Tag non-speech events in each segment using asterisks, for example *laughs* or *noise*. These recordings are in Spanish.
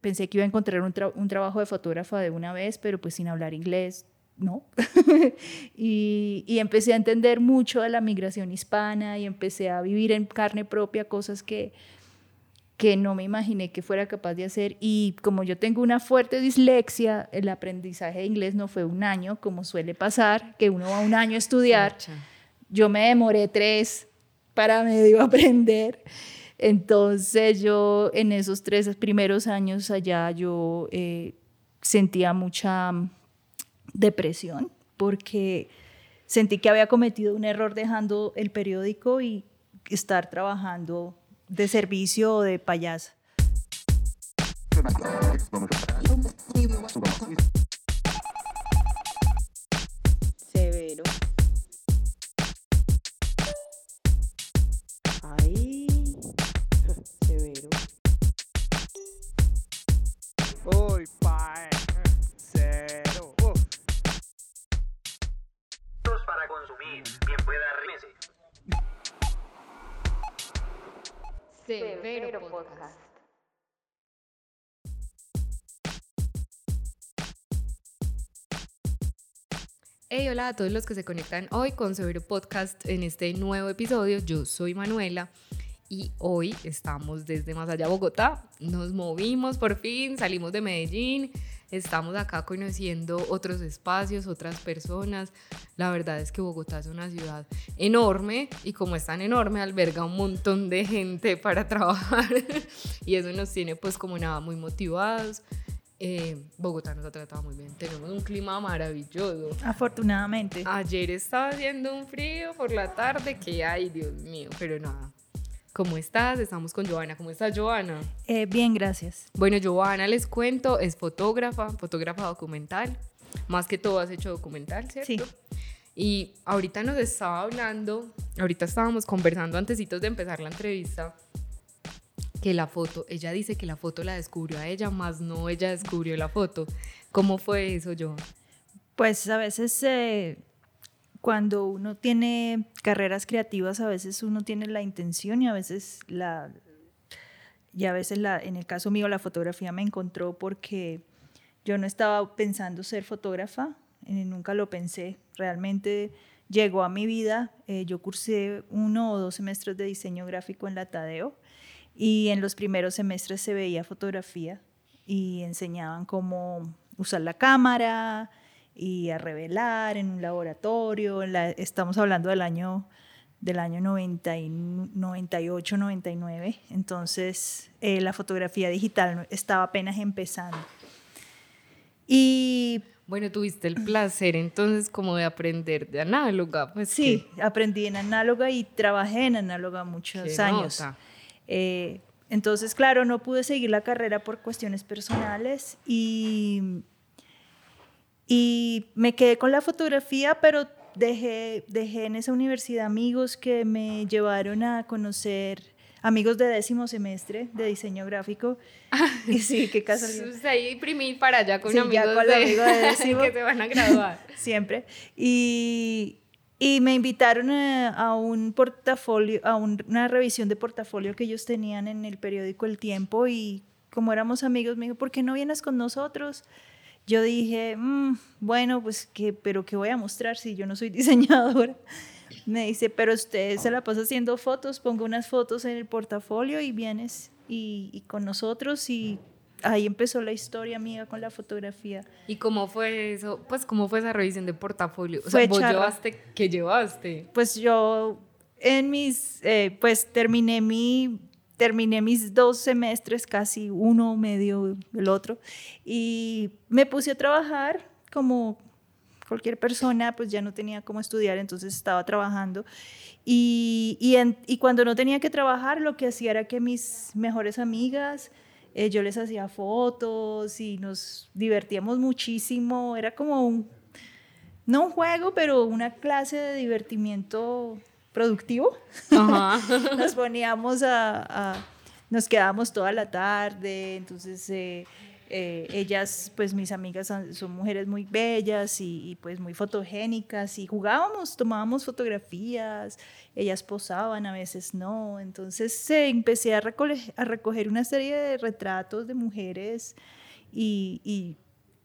pensé que iba a encontrar un, un trabajo de fotógrafa de una vez, pero pues sin hablar inglés, no. *laughs* y, y, empecé a entender mucho de la migración hispana y empecé a vivir en carne propia cosas que, que no me imaginé que fuera capaz de hacer. Y como yo tengo una fuerte dislexia, el aprendizaje de inglés no fue un año, como suele pasar, que uno va un año a estudiar. Yo me demoré tres para medio *laughs* aprender. Entonces yo en esos tres primeros años allá yo eh, sentía mucha mm, depresión porque sentí que había cometido un error dejando el periódico y estar trabajando de servicio o de payasa. Severo Podcast. Hey, hola a todos los que se conectan hoy con Severo Podcast en este nuevo episodio. Yo soy Manuela y hoy estamos desde más allá Bogotá. Nos movimos por fin, salimos de Medellín, estamos acá conociendo otros espacios, otras personas. La verdad es que Bogotá es una ciudad enorme y como es tan enorme alberga un montón de gente para *laughs* trabajar y eso nos tiene pues como nada muy motivados. Eh, Bogotá nos ha tratado muy bien. Tenemos un clima maravilloso. Afortunadamente. Ayer estaba haciendo un frío por la tarde que, ay, Dios mío, pero nada. ¿Cómo estás? Estamos con Joana. ¿Cómo estás, Joana? Eh, bien, gracias. Bueno, Joana, les cuento, es fotógrafa, fotógrafa documental. Más que todo has hecho documental, ¿cierto? Sí. Y ahorita nos estaba hablando, ahorita estábamos conversando antesitos de empezar la entrevista, que la foto, ella dice que la foto la descubrió a ella, más no ella descubrió la foto. ¿Cómo fue eso, yo? Pues a veces eh, cuando uno tiene carreras creativas, a veces uno tiene la intención y a veces la... Y a veces, la, en el caso mío, la fotografía me encontró porque yo no estaba pensando ser fotógrafa, eh, nunca lo pensé. Realmente llegó a mi vida. Eh, yo cursé uno o dos semestres de diseño gráfico en la Tadeo y en los primeros semestres se veía fotografía y enseñaban cómo usar la cámara y a revelar en un laboratorio. La, estamos hablando del año del año 90 y 98, 99. Entonces eh, la fotografía digital estaba apenas empezando. Y bueno, tuviste el placer entonces como de aprender de análoga. Pues sí, aprendí en análoga y trabajé en análoga muchos años. Eh, entonces, claro, no pude seguir la carrera por cuestiones personales y, y me quedé con la fotografía, pero dejé, dejé en esa universidad amigos que me llevaron a conocer amigos de décimo semestre de diseño gráfico. *laughs* y sí, qué casualidad. Usted ahí imprimir para allá con Sí, amigos, ya con de, amigos de *laughs* décimo. que se van a graduar. *laughs* Siempre. Y, y me invitaron a, a un portafolio, a un- una revisión de portafolio que ellos tenían en el periódico El Tiempo y como éramos amigos me dijo, ¿por qué no vienes con nosotros? Yo dije, "Mm, bueno, pues, ¿qué, pero ¿qué voy a mostrar si yo no soy *laughs* diseñadora? Me dice, pero usted se la pasa haciendo fotos, pongo unas fotos en el portafolio y vienes y, y con nosotros y ahí empezó la historia mía con la fotografía. ¿Y cómo fue eso? Pues, ¿cómo fue esa revisión de portafolio? O Fue sea, vos charra. llevaste, ¿qué llevaste? pues yo en mis, eh, pues terminé mi, terminé mis dos semestres, casi uno medio el otro, y me puse a trabajar como cualquier persona, pues ya no tenía cómo estudiar, entonces estaba trabajando. Y, y, cuando no tenía que trabajar, lo que hacía era que mis mejores amigas, eh, yo les hacía fotos y nos divertíamos muchísimo. Era como un, no un juego, pero una clase de divertimiento productivo. Ajá. *laughs* Nos poníamos a, a- nos quedábamos toda la tarde, entonces eh, Eh, ellas, pues mis amigas son, son mujeres muy bellas y, y, pues muy fotogénicas y jugábamos, tomábamos fotografías, ellas posaban, a veces no. Entonces eh, empecé a recoger, a recoger una serie de retratos de mujeres y, y,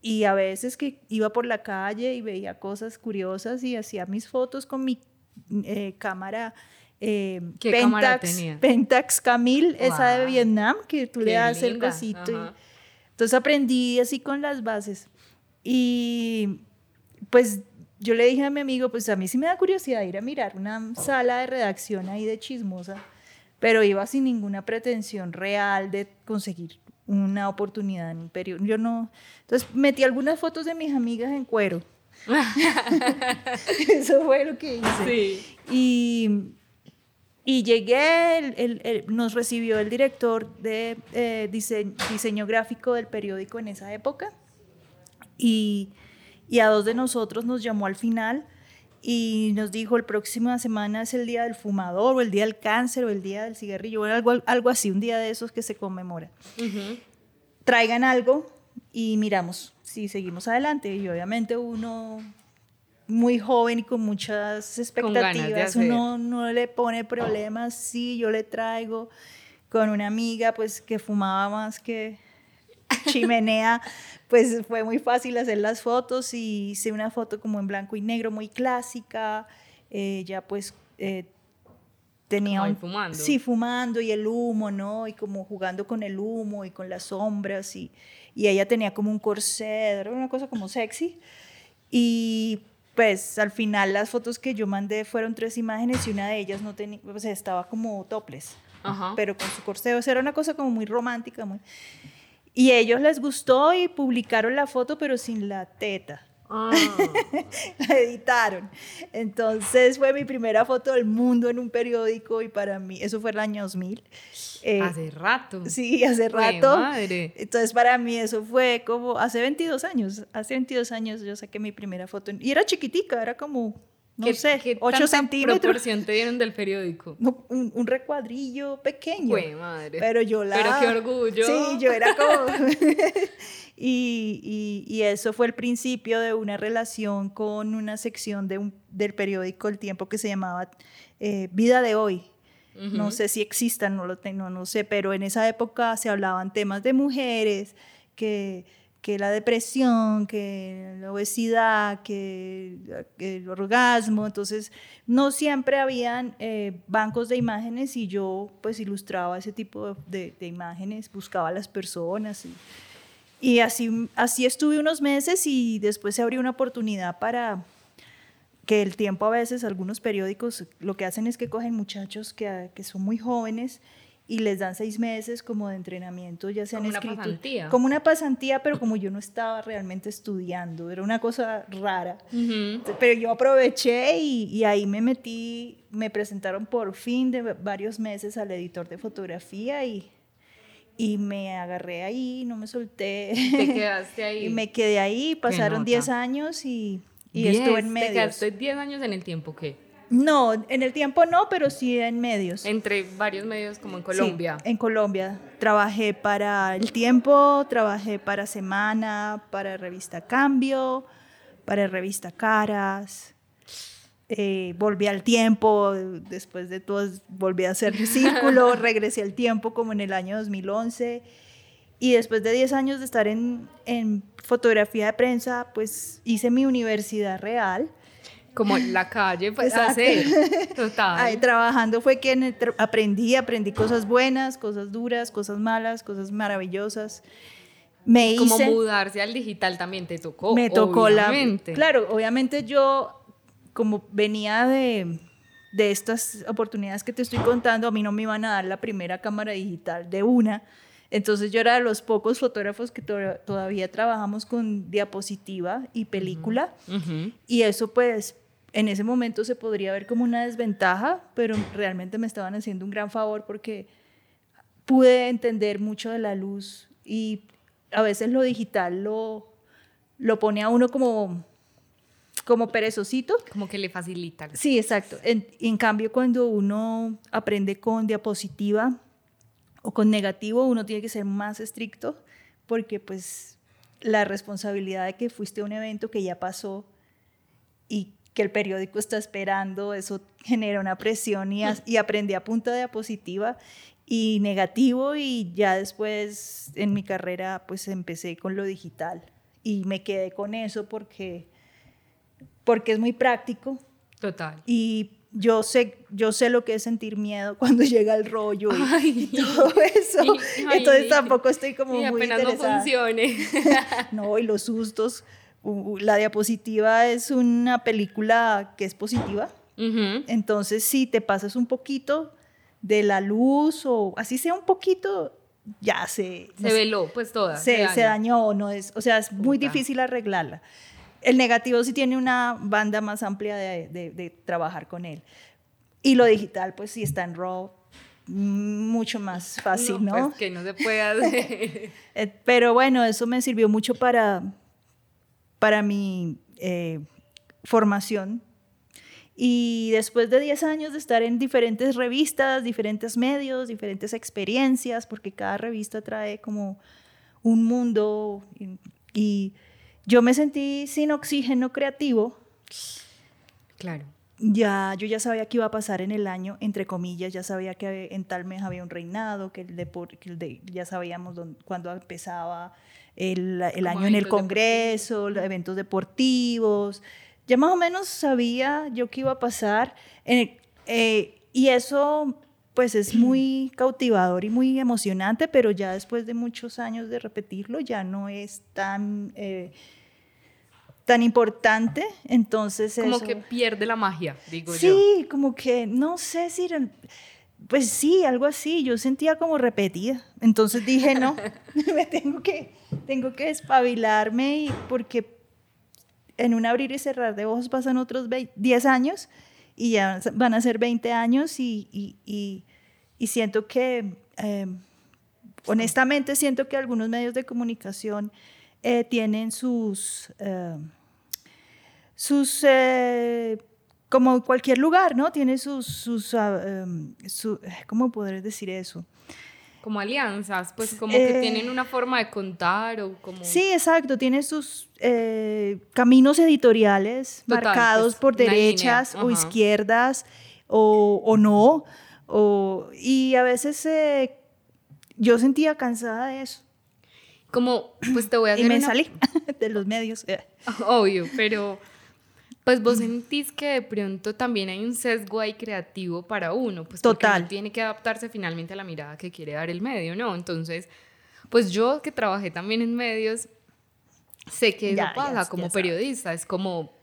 y a veces que iba por la calle y veía cosas curiosas y hacía mis fotos con mi eh, cámara. Eh, ¿Qué Pentax, cámara tenía? Pentax Camil, esa de Vietnam, que tú le qué das el linda, cosito. y- ajá. entonces aprendí así con las bases. Y pues yo le dije a mi amigo, pues a mí sí me da curiosidad ir a mirar una sala de redacción ahí de chismosa, pero iba sin ninguna pretensión real de conseguir una oportunidad en un periódico. Yo no. Entonces metí algunas fotos de mis amigas en cuero. *laughs* Eso fue lo que hice. Sí. Y, y llegué, el- el- el- nos recibió el director de eh, dise- diseño gráfico del periódico en esa época y, y a dos de nosotros nos llamó al final y nos dijo el próxima semana es el día del fumador o el día del cáncer o el día del cigarrillo, o algo, algo así, un día de esos que se conmemora. Traigan algo y miramos si seguimos adelante. Y obviamente uno muy joven y con muchas Con expectativas, hacer. uno no le pone problemas, sí, yo le traigo con una amiga pues que fumaba más que chimenea, *laughs* pues fue muy fácil hacer las fotos y hice una foto como en blanco y negro, muy clásica, ella pues eh, tenía Como ahí un- fumando. Sí, fumando y el humo, ¿no? Y como jugando con el humo y con las sombras y, y ella tenía como un corset, era una cosa como sexy. Y pues al final las fotos que yo mandé fueron tres imágenes y una de ellas no tenía, o sea, estaba como topless, Ajá. pero con su corset, o sea, era una cosa como muy romántica, muy... Y a ellos les gustó y publicaron la foto, pero sin la teta. Ah. *laughs* La editaron. Entonces fue mi primera foto del mundo en un periódico y para mí, eso fue el año 2000. Eh, Hace rato. Sí, hace rato. madre. Entonces para mí eso fue como hace 22 años. Hace 22 años yo saqué mi primera foto y era chiquitica, era como, no ¿Qué- sé, qué 8 tanta centímetros. proporción te dieron del periódico? No, un, un recuadrillo pequeño. Jue madre. Pero yo la... Pero qué orgullo. Sí, yo era como... *laughs* y, y- y eso fue el principio de una relación con una sección de un- del periódico El Tiempo que se llamaba eh, Vida de Hoy. No sé si existan, no lo tengo, no sé, pero en esa época se hablaban temas de mujeres, que, que la depresión, que la obesidad, que, que el orgasmo, entonces no siempre habían eh, bancos de imágenes y yo pues ilustraba ese tipo de, de- de imágenes, buscaba a las personas y, y así, así estuve unos meses y después se abrió una oportunidad para que el tiempo a veces, algunos periódicos lo que hacen es que cogen muchachos que, que son muy jóvenes y les dan seis meses como de entrenamiento, ya sean Como una escrito- pasantía. Como una pasantía, pero como yo no estaba realmente estudiando, era una cosa rara. Ujú. Pero yo aproveché y, y ahí me metí, me presentaron por fin de varios meses al editor de fotografía y, y me agarré ahí, no me solté. Te *laughs* quedaste ahí. y me quedé ahí, pasaron nota. 10 años y, y Diez, estuve en ¿Te medios. quedaste 10 años en el tiempo qué? No, en el tiempo no, pero sí en medios. Entre varios medios como en Sí, Colombia. en Colombia. Trabajé para El Tiempo, trabajé para Semana, para Revista Cambio, para Revista Caras. Eh, volví al tiempo, después de todo, volví a hacer círculo, *laughs* regresé al tiempo como en el año 2011. Y después de 10 años de estar en, en fotografía de prensa, pues hice mi universidad real. Como la calle, pues hacer. Total. Ahí trabajando fue que en el aprendí, aprendí cosas buenas, cosas duras, cosas malas, cosas maravillosas. Me como hice, mudarse al digital también te tocó. me tocó obviamente. la... Claro, obviamente yo, como venía de, de estas oportunidades que te estoy contando, a mí no me iban a dar la primera cámara digital de una. Entonces yo era de los pocos fotógrafos que to- todavía trabajamos con diapositiva y película. Y eso pues en ese momento se podría ver como una desventaja, pero realmente me estaban haciendo un gran favor porque pude entender mucho de la luz y a veces lo digital lo, lo pone a uno como, como perezosito. Como que le facilitan. Sí, exacto. En, en cambio, cuando uno aprende con diapositiva o con negativo, uno tiene que ser más estricto porque pues la responsabilidad de que fuiste a un evento que ya pasó y que el periódico está esperando, eso genera una presión y, as- y aprendí a punta de diapositiva y negativo y ya después en mi carrera pues empecé con lo digital y me quedé con eso porque, porque es muy práctico Total. y yo sé, yo sé lo que es sentir miedo *laughs* cuando llega el rollo y, Ay. y todo *laughs* eso. Y- ay, Entonces tampoco estoy como y muy apenas no interesada. funcione. *laughs* No, y los sustos. La diapositiva es una película que es positiva. Ujú. Entonces, si te pasas un poquito de la luz o así sea un poquito, ya se, no Se sé, veló, pues toda. se, se daña. dañó. No es, o sea, es muy Puta. difícil arreglarla. El negativo sí tiene una banda más amplia de, de- de trabajar con él. Y lo digital, pues sí está en RAW, mm, mucho más fácil, ¿no? Pues que no se puede hacer. *laughs* Eh, pero bueno, eso me sirvió mucho para, para mi eh, formación. Y después de 10 años de estar en diferentes revistas, diferentes medios, diferentes experiencias, porque cada revista trae como un mundo y, y yo me sentí sin oxígeno creativo. claro. Ya, yo ya sabía que iba a pasar en el año, entre comillas, ya sabía que en tal mes había un reinado, que, el depor- que el de- ya sabíamos cuándo empezaba el, el año en el Congreso, los eventos deportivos. Ya más o menos sabía yo qué iba a pasar. en- eh, y eso pues es muy cautivador y muy emocionante, pero ya después de muchos años de repetirlo ya no es tan, eh, tan importante. Entonces Como eso- que pierde la magia, digo yo. Sí, como que no sé si pues sí, algo así, yo sentía como repetida. Entonces dije, no, *laughs* *laughs* me tengo que tengo que espabilarme y porque en un abrir y cerrar de ojos pasan otros vei- 10 años y ya van a ser 20 años y, y- y- siento que, eh, honestamente siento que algunos medios de comunicación eh, tienen sus, eh, sus, eh, como cualquier lugar, ¿no? Tiene sus, sus ah, em, ¿cómo podré decir eso? Como alianzas, pues como que Eh, tienen una forma de contar o como... Sí, exacto, tiene sus eh, caminos editoriales Total, marcados pues, por una línea, derechas o izquierdas o, o no. O, y a veces eh, yo sentía cansada de eso Como, pues te voy a y hacer me una- salí *laughs* de los medios. *laughs* Obvio, pero pues vos sentís que de pronto también hay un sesgo ahí creativo para uno, pues porque Total. uno tiene que adaptarse finalmente a la mirada que quiere dar el medio, ¿no? Entonces, pues yo que trabajé también en medios, sé que eso Ya, pasa ya como periodista, es como,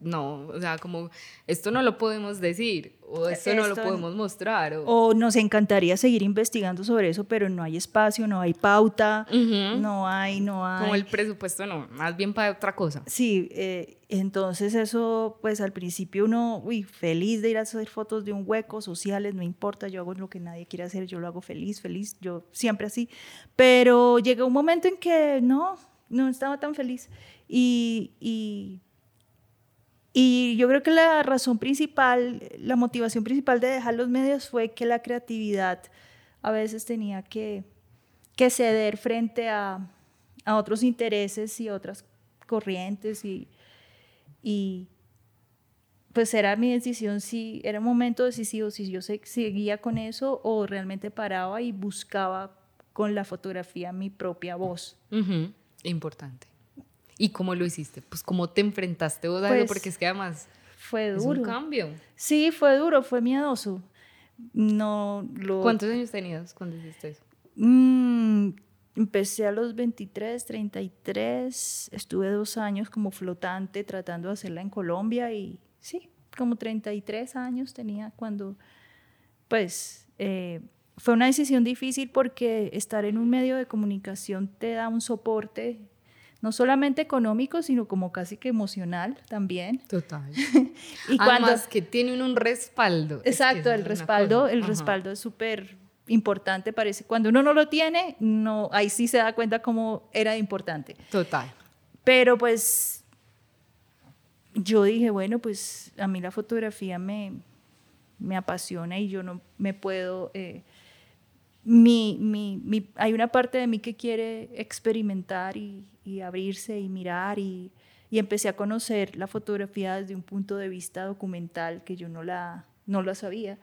no, o sea, como esto no lo podemos decir, o esto, no lo podemos mostrar, o... O nos encantaría seguir investigando sobre eso, pero no hay espacio, no hay pauta, no hay, no hay. Como el presupuesto no, más bien para otra cosa. Sí, eh, entonces eso, pues al principio uno, uy, feliz de ir a hacer fotos de un hueco, sociales, no importa, yo hago lo que nadie quiere hacer, yo lo hago feliz, feliz, yo siempre así. Pero llega un momento en que no, no estaba tan feliz. Y, y, y yo creo que la razón principal, la motivación principal de dejar los medios fue que la creatividad a veces tenía que, que ceder frente a, a otros intereses y otras corrientes y, y pues era mi decisión si era un momento decisivo si yo se- seguía con eso o realmente paraba y buscaba con la fotografía mi propia voz. Importante. ¿Y cómo lo hiciste? Pues cómo te enfrentaste vos a eso, Pues, porque es que además Fue es duro. un cambio. Sí, fue duro, fue miedoso. No lo ¿Cuántos años tenías cuando hiciste eso? Mm, empecé a los 23, 33, estuve dos años como flotante tratando de hacerla en Colombia y sí, como 33 años tenía cuando, pues, eh, fue una decisión difícil porque estar en un medio de comunicación te da un soporte, no solamente económico, sino como casi que emocional también. Total. *laughs* Y cuando, Además que tiene un, respaldo. Es que Exacto, el respaldo, cosa. el Ajá. respaldo es súper importante, parece. Cuando uno no lo tiene, no, ahí sí se da cuenta cómo era importante. Total. Pero pues yo dije, bueno, pues a mí la fotografía me, me apasiona y yo no me puedo, eh, mi, mi, mi- hay una parte de mí que quiere experimentar y, abrirse y mirar y, y empecé a conocer la fotografía desde un punto de vista documental que yo no la, no la sabía.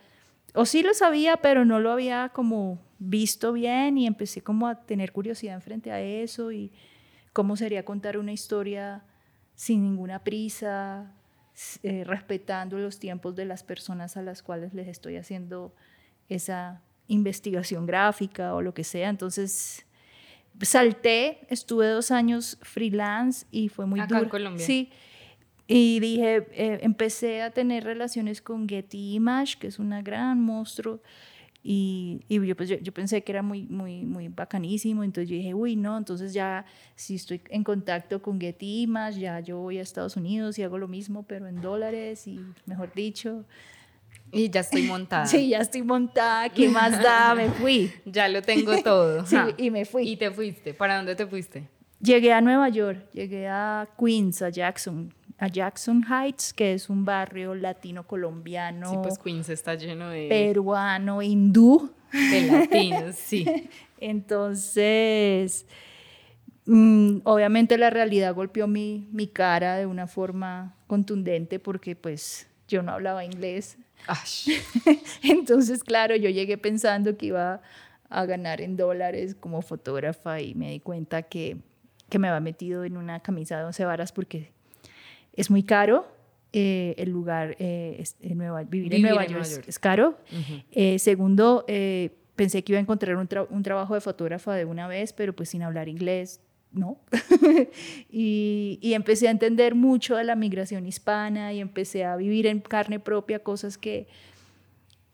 O sí lo sabía, pero no lo había como visto bien y empecé como a tener curiosidad en frente a eso y cómo sería contar una historia sin ninguna prisa, eh, respetando los tiempos de las personas a las cuales les estoy haciendo esa investigación gráfica o lo que sea. Entonces salté, estuve dos años freelance y fue muy Acá en duro. Colombia. Sí. Y dije, eh, empecé a tener relaciones con Getty Image, que es una gran monstruo. Y, y yo, pues, yo, yo pensé que era muy, muy, muy bacanísimo. Entonces yo dije, uy, no, entonces ya si estoy en contacto con Getty Image, ya yo voy a Estados Unidos y hago lo mismo, pero en dólares y mejor dicho. Y ya estoy montada. *laughs* Sí, ya estoy montada, ¿qué más da? Me fui. *laughs* Ya lo tengo todo. Sí, y me fui. Y te fuiste. ¿Para dónde te fuiste? Llegué a Nueva York, llegué a Queens, a Jackson, a Jackson Heights, que es un barrio latino colombiano, Sí, pues Queens está lleno de, peruano, hindú. de latinos, *laughs* sí. Entonces, mm, obviamente la realidad golpeó mi, mi cara de una forma contundente porque pues yo no hablaba inglés. *laughs* Entonces, claro, yo llegué pensando que iba a ganar en dólares como fotógrafa y me di cuenta que, que me había metido en una camisa de once varas porque es muy caro. eh, el lugar, eh, es- en Nueva, vivir, en Nueva en York, York. es caro. Eh, segundo, eh, pensé que iba a encontrar un, tra- un trabajo de fotógrafa de una vez, pero pues sin hablar inglés, no. *laughs* y, y empecé a entender mucho de la migración hispana y empecé a vivir en carne propia cosas que,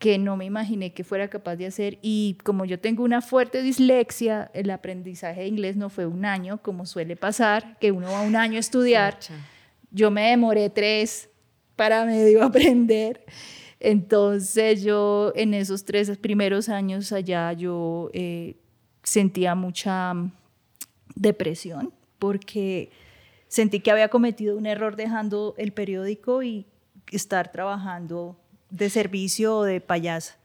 que no me imaginé que fuera capaz de hacer. Y como yo tengo una fuerte dislexia, el aprendizaje de inglés no fue un año, como suele pasar, que uno va un año a estudiar. Yo me demoré tres para medio *laughs* aprender. Entonces yo en esos tres primeros años allá yo eh, sentía mucha depresión porque sentí que había cometido un error dejando el periódico y estar trabajando de servicio o de payasa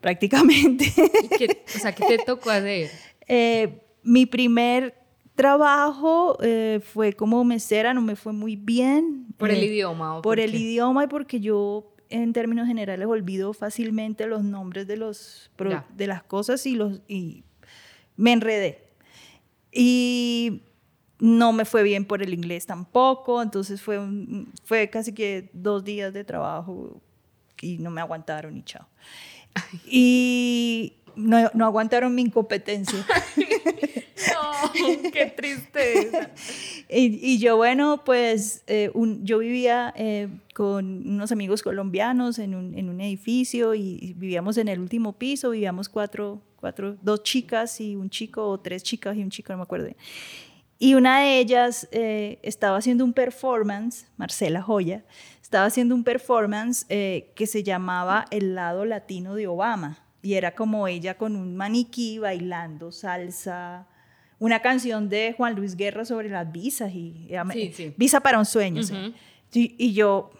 prácticamente. ¿Y qué, o sea, ¿qué te *laughs* tocó hacer? Eh, mi primer trabajo eh, fue como mesera, no me fue muy bien. ¿Por el Eh, idioma? o Por el idioma y porque yo en términos generales olvido fácilmente los nombres de, los, pro- de las cosas y, los, y me enredé. Y no me fue bien por el inglés tampoco, entonces fue, un- fue casi que dos días de trabajo y no me aguantaron y chao. Y no, no aguantaron mi incompetencia. *laughs* No, qué tristeza. Y, y yo, bueno, pues eh, un- yo vivía eh, con unos amigos colombianos en un, en un edificio y, vivíamos en el último piso, vivíamos cuatro, cuatro, dos chicas y un chico, o tres chicas y un chico, no me acuerdo. Y una de ellas eh, estaba haciendo un performance, Marcela Joya, estaba haciendo un performance que se llamaba El lado latino de Obama. Y era como ella con un maniquí bailando salsa, una canción de Juan Luis Guerra sobre las visas y y- Sí, sí. Visa para un sueño. sí. Y, y yo,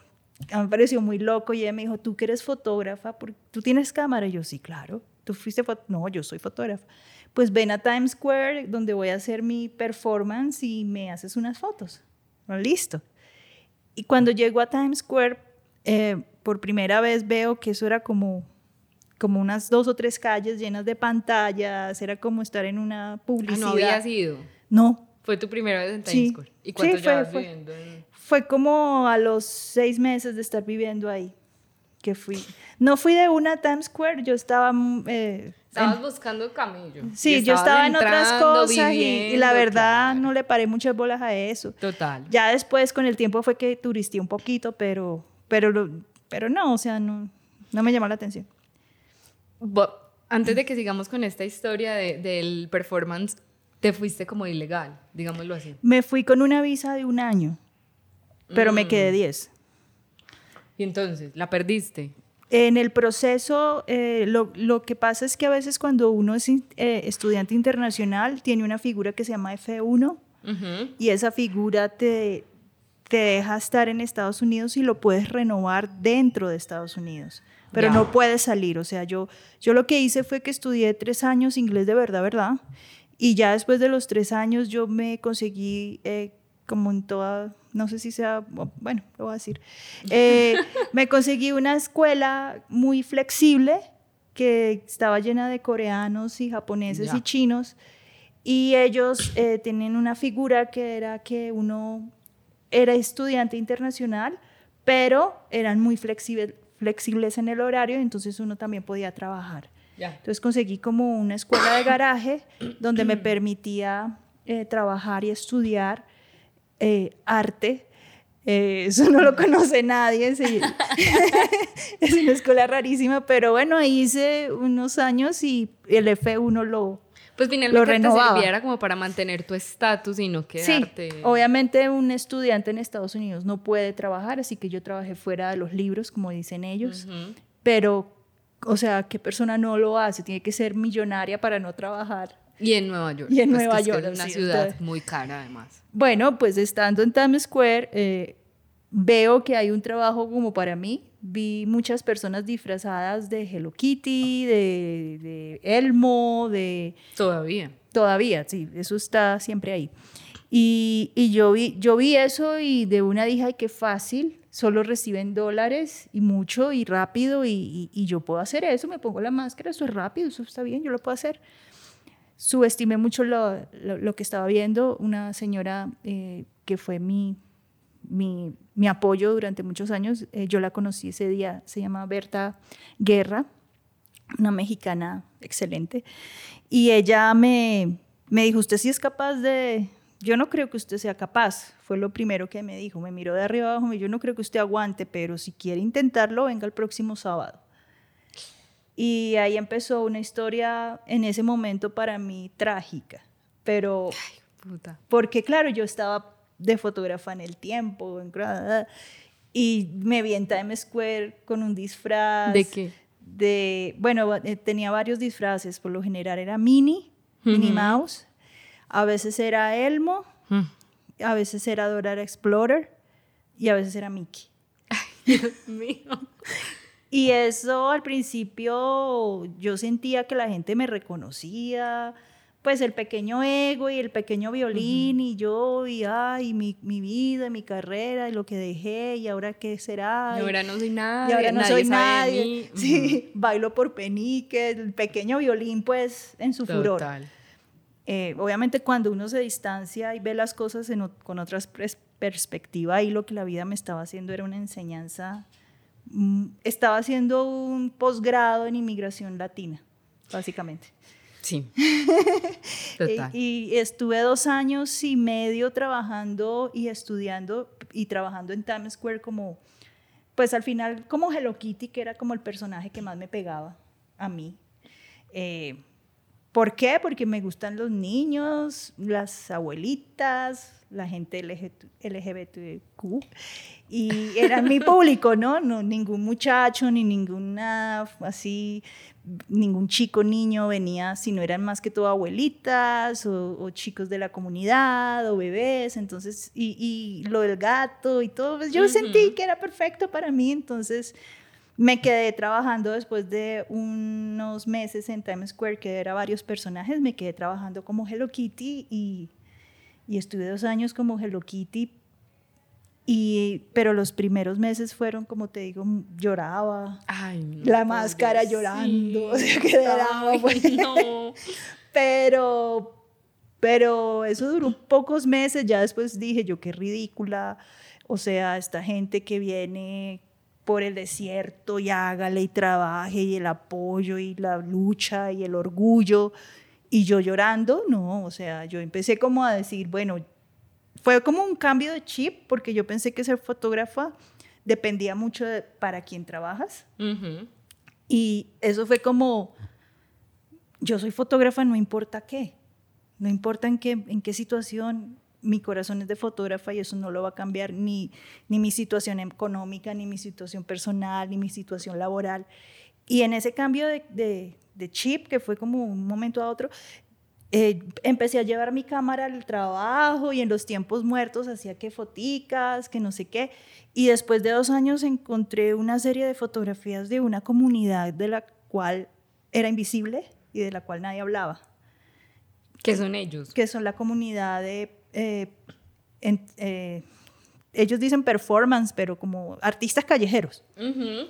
a mí me pareció muy loco y ella me dijo, tú que eres fotógrafa, ¿por- ¿tú tienes cámara? Y yo, sí, claro. ¿Tú fuiste fot-?" No, yo soy fotógrafa. Pues ven a Times Square donde voy a hacer mi performance y me haces unas fotos. "Ah, Listo. Y cuando llego a Times Square, eh, por primera vez veo que eso era como, como unas dos o tres calles llenas de pantallas, era como estar en una Ah, publicidad. no habías ido. No, Fue tu primera vez en Times Sí. Square. ¿Y cuánto Sí, fue- fue. viviendo en- fue como a los seis meses de estar viviendo ahí que fui. No fui de una a Times Square, yo estaba... mm, eh, Estabas en- buscando camello. sí, Y yo estaba en otras cosas y- y, viviendo, la verdad claro. no le paré muchas bolas a eso. Total. Ya después con el tiempo fue que turisté un poquito, pero, pero, pero no, o sea, no, no me llamó la atención. Bo- Antes de que sigamos con esta historia de- del performance, te fuiste como ilegal, digámoslo así. Me fui con una visa de un año, pero me Mm. quedé 10. Y entonces, ¿la perdiste? En el proceso, eh, lo, lo que pasa es que a veces cuando uno es in- eh, estudiante internacional, tiene una figura que se llama F1 Ujú. y esa figura te, te deja estar en Estados Unidos y lo puedes renovar dentro de Estados Unidos. Pero no puedes salir. O sea, yo, yo lo que hice fue que estudié tres años inglés de verdad, ¿verdad? Y ya después de los tres años yo me conseguí eh, como en toda, no sé si sea, bueno, lo voy a decir, eh, *laughs* me conseguí una escuela muy flexible que estaba llena de coreanos y japoneses y chinos. Y ellos eh, tienen una figura que era que uno era estudiante internacional, pero eran muy flexible- flexibles en el horario, entonces uno también podía trabajar. Ya. Entonces conseguí como una escuela de garaje donde me *clears throat* permitía eh, trabajar y estudiar eh, arte. Eh, eso no lo conoce nadie, *laughs* es una escuela rarísima, pero bueno, hice unos años y el F1 lo... Pues finalmente te sirviera como para mantener tu estatus y no quedarte. Sí, obviamente un estudiante en Estados Unidos no puede trabajar, así que yo trabajé fuera de los libros, como dicen ellos, pero, o sea, ¿qué persona no lo hace? Tiene que ser millonaria para no trabajar. Y en Nueva York. Y en pues, Nueva York, Es una sí, ciudad entonces- muy cara además. Bueno, pues estando en Times Square, eh, veo que hay un trabajo como para mí. Vi muchas personas disfrazadas de Hello Kitty, de, de Elmo, de... Todavía. Todavía, sí, eso está siempre ahí. Y, y yo, vi, yo vi eso y de una dije, ay, qué fácil, solo reciben dólares y mucho y rápido y, y- y yo puedo hacer eso, me pongo la máscara, eso es rápido, eso está bien, yo lo puedo hacer. Subestimé mucho lo, lo- lo que estaba viendo, una señora eh, que fue mi, mi, mi apoyo durante muchos años, eh, yo la conocí ese día, se llama Berta Guerra, una mexicana excelente. Y ella me, me dijo, usted sí es capaz de... Yo no creo que usted sea capaz, fue lo primero que me dijo. Me miró de arriba abajo, me dijo, yo no creo que usted aguante, pero si quiere intentarlo, venga el próximo sábado. Y ahí empezó una historia en ese momento para mí trágica, pero Puta. porque claro, yo estaba de fotógrafa en el tiempo en y me vi en Times Square con un disfraz. ¿De qué? De, bueno, eh, tenía varios disfraces, por lo general era Minnie, Minnie Ujú. Mouse, a veces era Elmo, Mm. a veces era Dora Explorer y a veces era Mickey. Dios *laughs* mío. Y eso al principio yo sentía que la gente me reconocía, pues el pequeño ego y el pequeño violín y yo y ay, mi, mi vida, mi carrera y lo que dejé y ahora qué será. Y ahora no soy nada. y ahora no soy sabe de nadie. mí. *laughs* Sí, bailo por penique, el pequeño violín pues en su Ujú. furor. Total. Eh, obviamente cuando uno se distancia y ve las cosas en con otras pres- perspectiva, ahí lo que la vida me estaba haciendo era una enseñanza, mm, estaba haciendo un posgrado en inmigración latina, básicamente. Sí. Y, *laughs* Total. y estuve dos años y medio trabajando y estudiando y trabajando en Times Square como, pues al final como Hello Kitty, que era como el personaje que más me pegaba a mí. Eh, ¿Por qué? Porque me gustan los niños, las abuelitas, la gente LGBTQ. Y era mi *laughs* público, ¿no? no Ningún muchacho ni ninguna así, ningún chico, niño venía, sino eran más que todo abuelitas o, o chicos de la comunidad o bebés. Entonces, y, y lo del gato y todo, pues yo sentí que era perfecto para mí. Entonces, me quedé trabajando después de unos meses en Times Square, que era varios personajes, me quedé trabajando como Hello Kitty y, y estuve dos años como Hello Kitty. Y, pero los primeros meses fueron, como te digo, lloraba, Ay, no, la máscara llorando, *laughs* o sea, Ay, pues. no. *laughs* pero, pero eso duró pocos meses, ya después dije yo qué ridícula, o sea, esta gente que viene por el desierto y hágale y trabaje y el apoyo y la lucha y el orgullo. Y yo llorando, no, o sea, yo empecé como a decir, bueno, fue como un cambio de chip porque yo pensé que ser fotógrafa dependía mucho de para quién trabajas y eso fue como, yo soy fotógrafa, no importa qué, no importa en qué, en qué situación, mi corazón es de fotógrafa y eso no lo va a cambiar ni, ni mi situación económica, ni mi situación personal, ni mi situación laboral. Y en ese cambio de, de- de chip, que fue como un momento a otro, eh, empecé a llevar mi cámara al trabajo y en los tiempos muertos hacía que foticas, que no sé qué. Y después de dos años encontré una serie de fotografías de una comunidad de la cual era invisible y de la cual nadie hablaba, ¿Qué son ellos? que son la comunidad de... eh, en- eh, ellos dicen performance, pero como artistas callejeros. Ujú.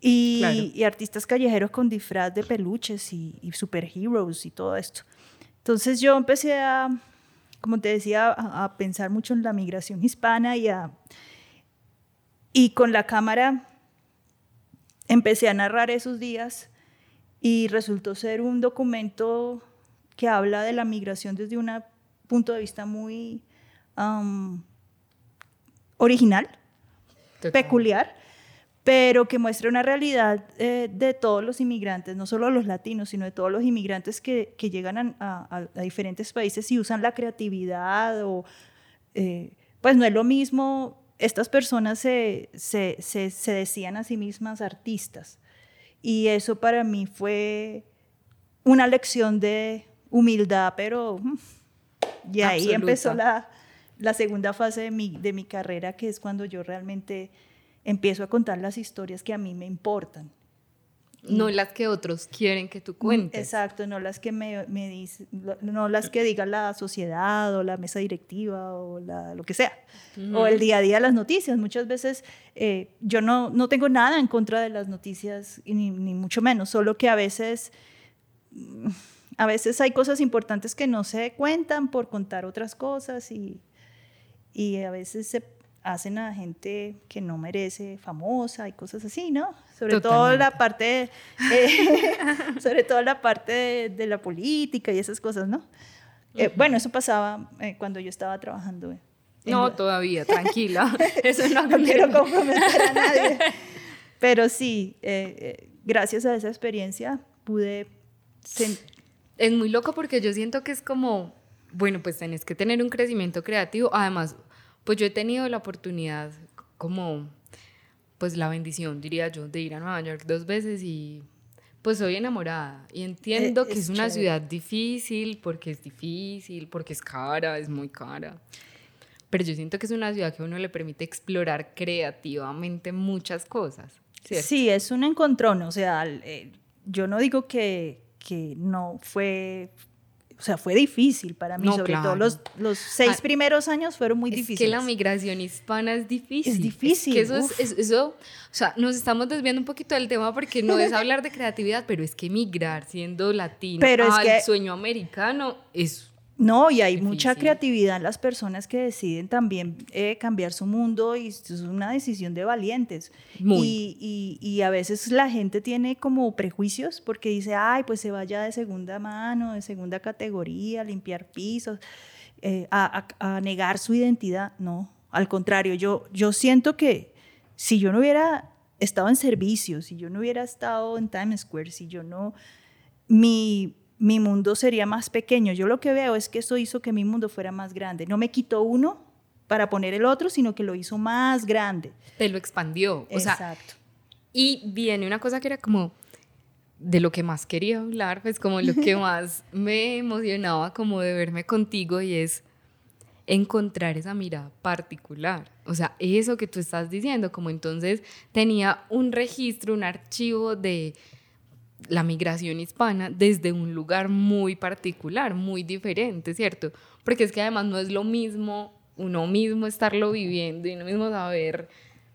Y, Claro. y artistas callejeros con disfraz de peluches y, y superheroes y todo esto. Entonces yo empecé a, como te decía, a, a pensar mucho en la migración hispana y, a, y con la cámara empecé a narrar esos días y resultó ser un documento que habla de la migración desde un punto de vista muy original Total. peculiar, pero que muestra una realidad eh, de todos los inmigrantes, no solo los latinos, sino de todos los inmigrantes que, que llegan a, a- a diferentes países y usan la creatividad o, eh, pues no es lo mismo, estas personas se, se, se, se decían a sí mismas artistas y eso para mí fue una lección de humildad, pero mm, y ahí Absoluta. empezó la, la segunda fase de mi, de mi carrera, que es cuando yo realmente empiezo a contar las historias que a mí me importan. No las que otros quieren que tú cuentes. Exacto, no las que me, me dice, no las que diga la sociedad o la mesa directiva o la, lo que sea, o el día a día las noticias. Muchas veces eh, yo no, no tengo nada en contra de las noticias, ni, ni mucho menos, solo que a veces, mm, a veces hay cosas importantes que no se cuentan por contar otras cosas y, y a veces se hacen a gente que no merece famosa y cosas así, ¿no? Sobre todo la parte, eh, *laughs* sobre todo la parte de, de la política y esas cosas, ¿no? Eh, Bueno, eso pasaba eh, cuando yo estaba trabajando. No, la- todavía, tranquila. *laughs* *laughs* Eso no, no quiero comprometer a nadie. Pero sí, gracias a esa experiencia pude... Es muy loco porque yo siento que es como, bueno, pues tenés que tener un crecimiento creativo. Además, pues yo he tenido la oportunidad, como, pues la bendición, diría yo, de ir a Nueva York dos veces y pues soy enamorada. Y entiendo Eh, que es es una chévere. ciudad difícil, porque es difícil, porque es cara, es muy cara. Pero yo siento que es una ciudad que a uno le permite explorar creativamente muchas cosas. ¿cierto? Sí, es un encontrón. O sea, eh, yo no digo que, que no fue... O sea, fue difícil para mí, No, sobre todo claro. los, los seis Ah, primeros años fueron muy es difíciles. que la migración hispana es difícil. Es difícil, que eso, es, uf. es- eso, o sea, nos estamos desviando un poquito del tema porque no es hablar de creatividad, pero es que migrar siendo latino *laughs* es al que- sueño americano es No, y hay mucha creatividad en las personas que deciden también eh, cambiar su mundo y es una decisión de valientes. Muy. Y, y- y a veces la gente tiene como prejuicios porque dice, ay, pues se vaya de segunda mano, de segunda categoría, limpiar pisos, eh, a, a- a negar su identidad. No, al contrario, yo, yo siento que si yo no hubiera estado en servicio, si yo no hubiera estado en Times Square, si yo no mi, mi mundo sería más pequeño. Yo lo que veo es que eso hizo que mi mundo fuera más grande. No me quitó uno para poner el otro, sino que lo hizo más grande. te lo expandió. O sea, Exacto. y viene una cosa que era como de lo que más quería hablar, pues como lo que *laughs* más me emocionaba como de verme contigo y es encontrar esa mirada particular. O sea, eso que tú estás diciendo, como entonces tenía un registro, un archivo de la migración hispana desde un lugar muy particular, muy diferente, ¿cierto? Porque es que además no es lo mismo uno mismo estarlo viviendo y uno mismo saber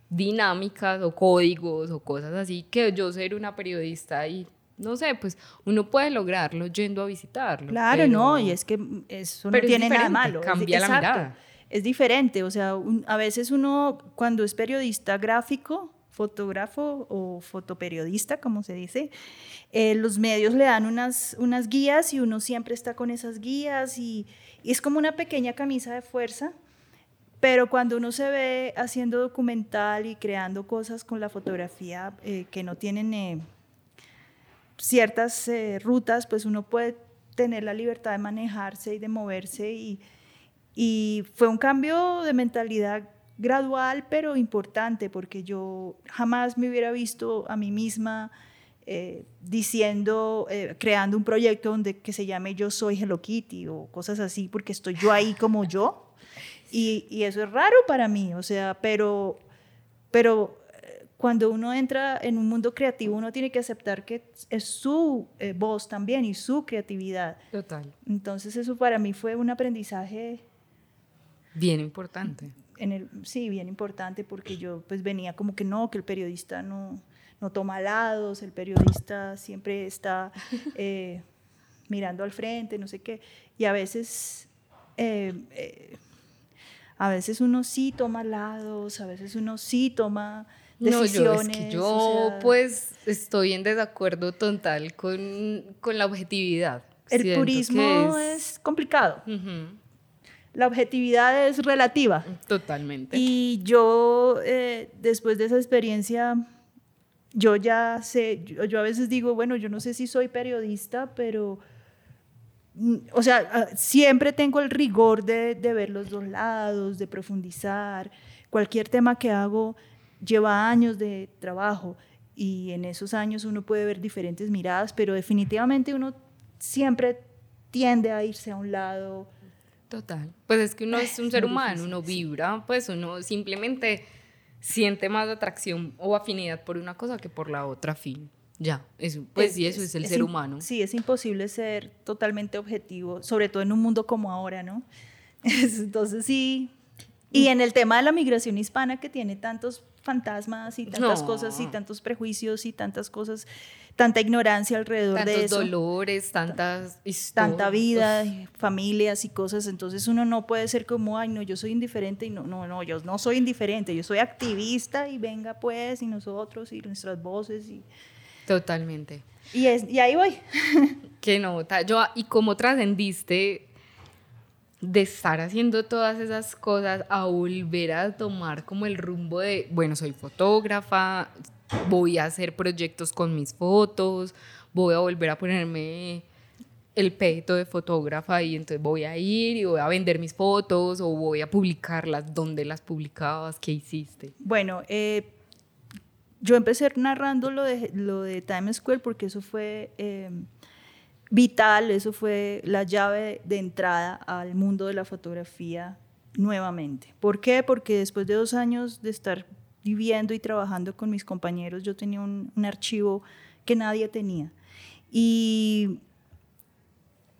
dinámicas o códigos o cosas así que yo ser una periodista y no sé, pues uno puede lograrlo yendo a visitarlo. Claro, pero- no, y es que eso no pero es tiene nada malo. Cambia la mirada. Es diferente, o sea, un- a veces uno cuando es periodista gráfico, fotógrafo o fotoperiodista, como se dice, eh, los medios le dan unas, unas guías y uno siempre está con esas guías y, y es como una pequeña camisa de fuerza, pero cuando uno se ve haciendo documental y creando cosas con la fotografía eh, que no tienen... eh, ciertas eh, rutas, pues uno puede tener la libertad de manejarse y de moverse y, y fue un cambio de mentalidad gradual pero importante porque yo jamás me hubiera visto a mí misma eh, diciendo, eh, creando un proyecto donde, que se llame Yo Soy Hello Kitty o cosas así, porque estoy yo ahí como yo. Y, y eso es raro para mí, o sea, pero, pero eh, cuando uno entra en un mundo creativo, uno tiene que aceptar que es su eh, voz también y su creatividad. Total. Entonces eso para mí fue un aprendizaje Bien importante. En el, sí, bien importante porque yo pues venía como que no, que el periodista no, no toma lados, el periodista siempre está *laughs* eh, mirando al frente, no sé qué, y a veces, eh, eh, a veces uno sí toma lados, a veces uno sí toma No, yo, decisiones. es que yo o sea, pues estoy en desacuerdo total con, con la objetividad. el Siento purismo que es complicado, Ujú, la objetividad es relativa. Totalmente. Y yo, eh, después de esa experiencia, yo ya sé, yo, yo a veces digo, bueno, yo no sé si soy periodista, pero, mm, o sea, ah, siempre tengo el rigor de, de ver los dos lados, de profundizar. Cualquier tema que hago lleva años de trabajo y en esos años uno puede ver diferentes miradas, pero definitivamente uno siempre tiende a irse a un lado. Total. Pues es que uno es un *laughs* ser humano, uno vibra, pues uno simplemente siente más atracción o afinidad por una cosa que por la otra, fin. Ya, eso, pues sí, eso es, el ser humano. Sí, es imposible ser totalmente objetivo, sobre todo en un mundo como ahora, ¿no? *laughs* Entonces sí. Y en el tema de la migración hispana que tiene tantos fantasmas y tantas No. cosas y tantos prejuicios y tantas cosas, tanta ignorancia alrededor de Tantos eso. dolores, tantas historias. Tanta vida, familias y cosas, entonces uno no puede ser como, ay, no, yo soy indiferente y no, no, no, yo no soy indiferente, yo soy activista y venga pues, y nosotros y nuestras voces y, Totalmente. y, es, y ahí voy. *laughs* Qué nota. Yo, y cómo trascendiste de estar haciendo todas esas cosas a volver a tomar como el rumbo de, bueno, soy fotógrafa, voy a hacer proyectos con mis fotos, voy a volver a ponerme el peto de fotógrafa y entonces voy a ir y voy a vender mis fotos o voy a publicarlas, ¿dónde las publicabas? ¿Qué hiciste? Bueno, eh, yo empecé narrando lo de, lo de Times Square porque eso fue eh, vital, eso fue la llave de entrada al mundo de la fotografía nuevamente. ¿Por qué? Porque después de dos años de estar viviendo y trabajando con mis compañeros, yo tenía un, archivo que nadie tenía. Y,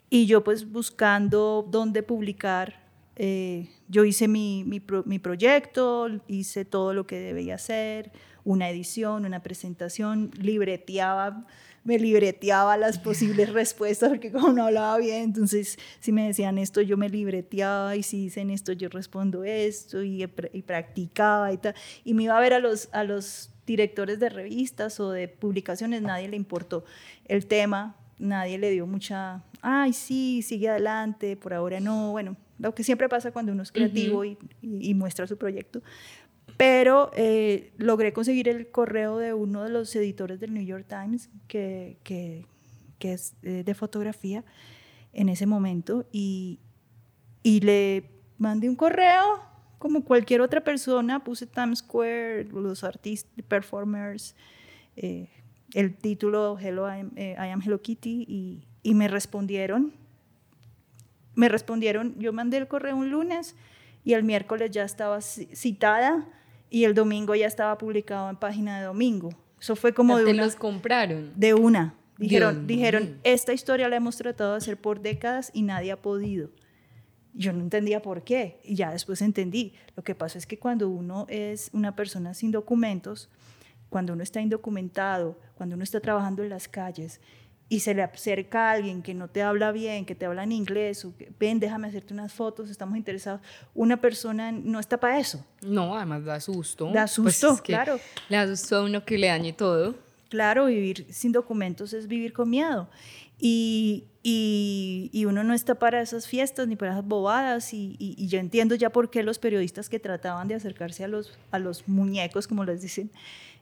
y yo pues buscando dónde publicar, eh, yo hice mi, mi, pro- mi proyecto, hice todo lo que debía hacer, una edición, una presentación, libreteaba, me libreteaba las posibles respuestas porque como no hablaba bien, entonces si me decían esto yo me libreteaba y si dicen esto yo respondo esto y, y practicaba y tal. Y me iba a ver a los, a los directores de revistas o de publicaciones, nadie le importó el tema, nadie le dio mucha, ay, sí, sigue adelante, por ahora no, bueno, lo que siempre pasa cuando uno es creativo y, y- y muestra su proyecto. Pero eh, logré conseguir el correo de uno de los editores del New York Times, que, que, que es eh, de fotografía en ese momento, y, y le mandé un correo como cualquier otra persona, puse Times Square, los artistas, performers, eh, el título Hello, I am, eh, I am Hello Kitty, y, y me respondieron. Me respondieron, yo mandé el correo un lunes y el miércoles ya estaba ci- citada y el domingo ya estaba publicado en página de domingo. Eso fue como de ¿Te una, los compraron? de una. Dijeron, Dios dijeron, esta historia la hemos tratado de hacer por décadas y nadie ha podido. Yo no entendía por qué y ya después entendí. Lo que pasa es que cuando uno es una persona sin documentos, cuando uno está indocumentado, cuando uno está trabajando en las calles y se le acerca a alguien que no te habla bien, que te habla en inglés, o que, ven, déjame hacerte unas fotos, estamos interesados, una persona no está para eso. No, además da susto. Da Pues susto, es que claro. Le da susto a uno que le dañe todo. Claro, vivir sin documentos es vivir con miedo. Y, y- y uno no está para esas fiestas ni para esas bobadas. Y, y- y yo entiendo ya por qué los periodistas que trataban de acercarse a los, a los muñecos, como les dicen,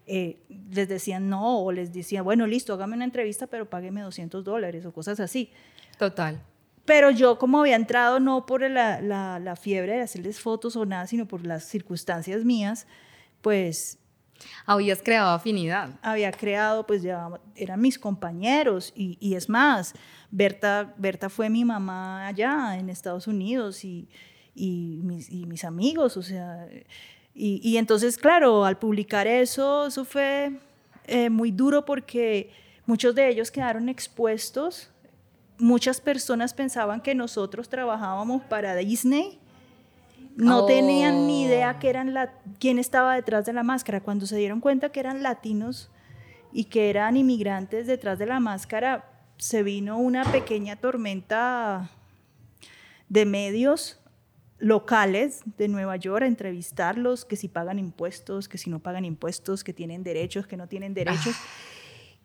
eh, les decían no, o les decían, bueno, listo, hágame una entrevista, pero págueme 200 dólares o cosas así. Total. Pero yo como había entrado no por la, la- la fiebre de hacerles fotos o nada, sino por las circunstancias mías, pues Habías creado afinidad. había creado, pues ya eran mis compañeros y, y es más, Berta, Berta fue mi mamá allá en Estados Unidos y, y, mis, y mis amigos, o sea, y, y entonces, claro, al publicar eso, eso fue eh, muy duro porque muchos de ellos quedaron expuestos, muchas personas pensaban que nosotros trabajábamos para Disney. No tenían ni idea Oh. que eran la, quién estaba detrás de la máscara. Cuando se dieron cuenta que eran latinos y que eran inmigrantes detrás de la máscara, se vino una pequeña tormenta de medios locales de Nueva York a entrevistarlos, que si pagan impuestos, que si no pagan impuestos, que tienen derechos, que no tienen derechos.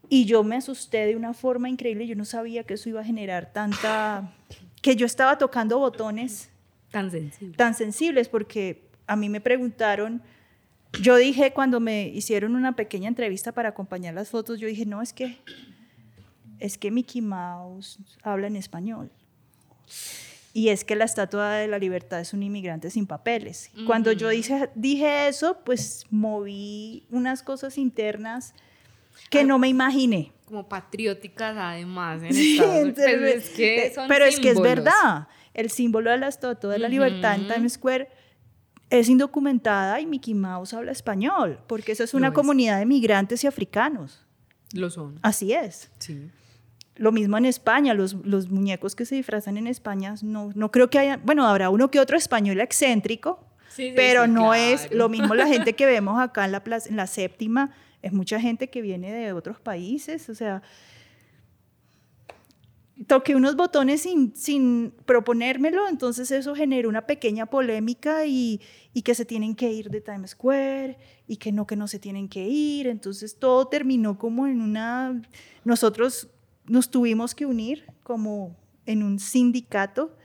Y yo me asusté de una forma increíble, yo no sabía que eso iba a generar tanta, que yo estaba tocando botones Tan sensible. tan sensibles porque a mí me preguntaron, yo dije cuando me hicieron una pequeña entrevista para acompañar las fotos, yo dije, no, es que, es que Mickey Mouse habla en español. Y es que la Estatua de la Libertad es un inmigrante sin papeles. Cuando yo dije, dije eso, pues moví unas cosas internas que no me imaginé. Como patrióticas además en *laughs* Sí, Unidos. Pues entonces, es que eh, son pero es que es verdad. El símbolo de la Estatua de la Libertad en. Times Square es indocumentada y Mickey Mouse habla español, porque esa es una es. comunidad de migrantes y africanos. Lo son. Así es. Sí. Lo mismo en España, los, los muñecos que se disfrazan en España, no, no creo que haya, bueno, habrá uno que otro español excéntrico, Sí, sí, pero sí, no es claro. lo mismo la gente *laughs* que vemos acá en la, plaza, en la séptima, es mucha gente que viene de otros países, o sea, toqué unos botones sin, sin proponérmelo, entonces eso generó una pequeña polémica y, y que se tienen que ir de Times Square y que no, que no se tienen que ir, entonces todo terminó como en una, nosotros nos tuvimos que unir como en un sindicato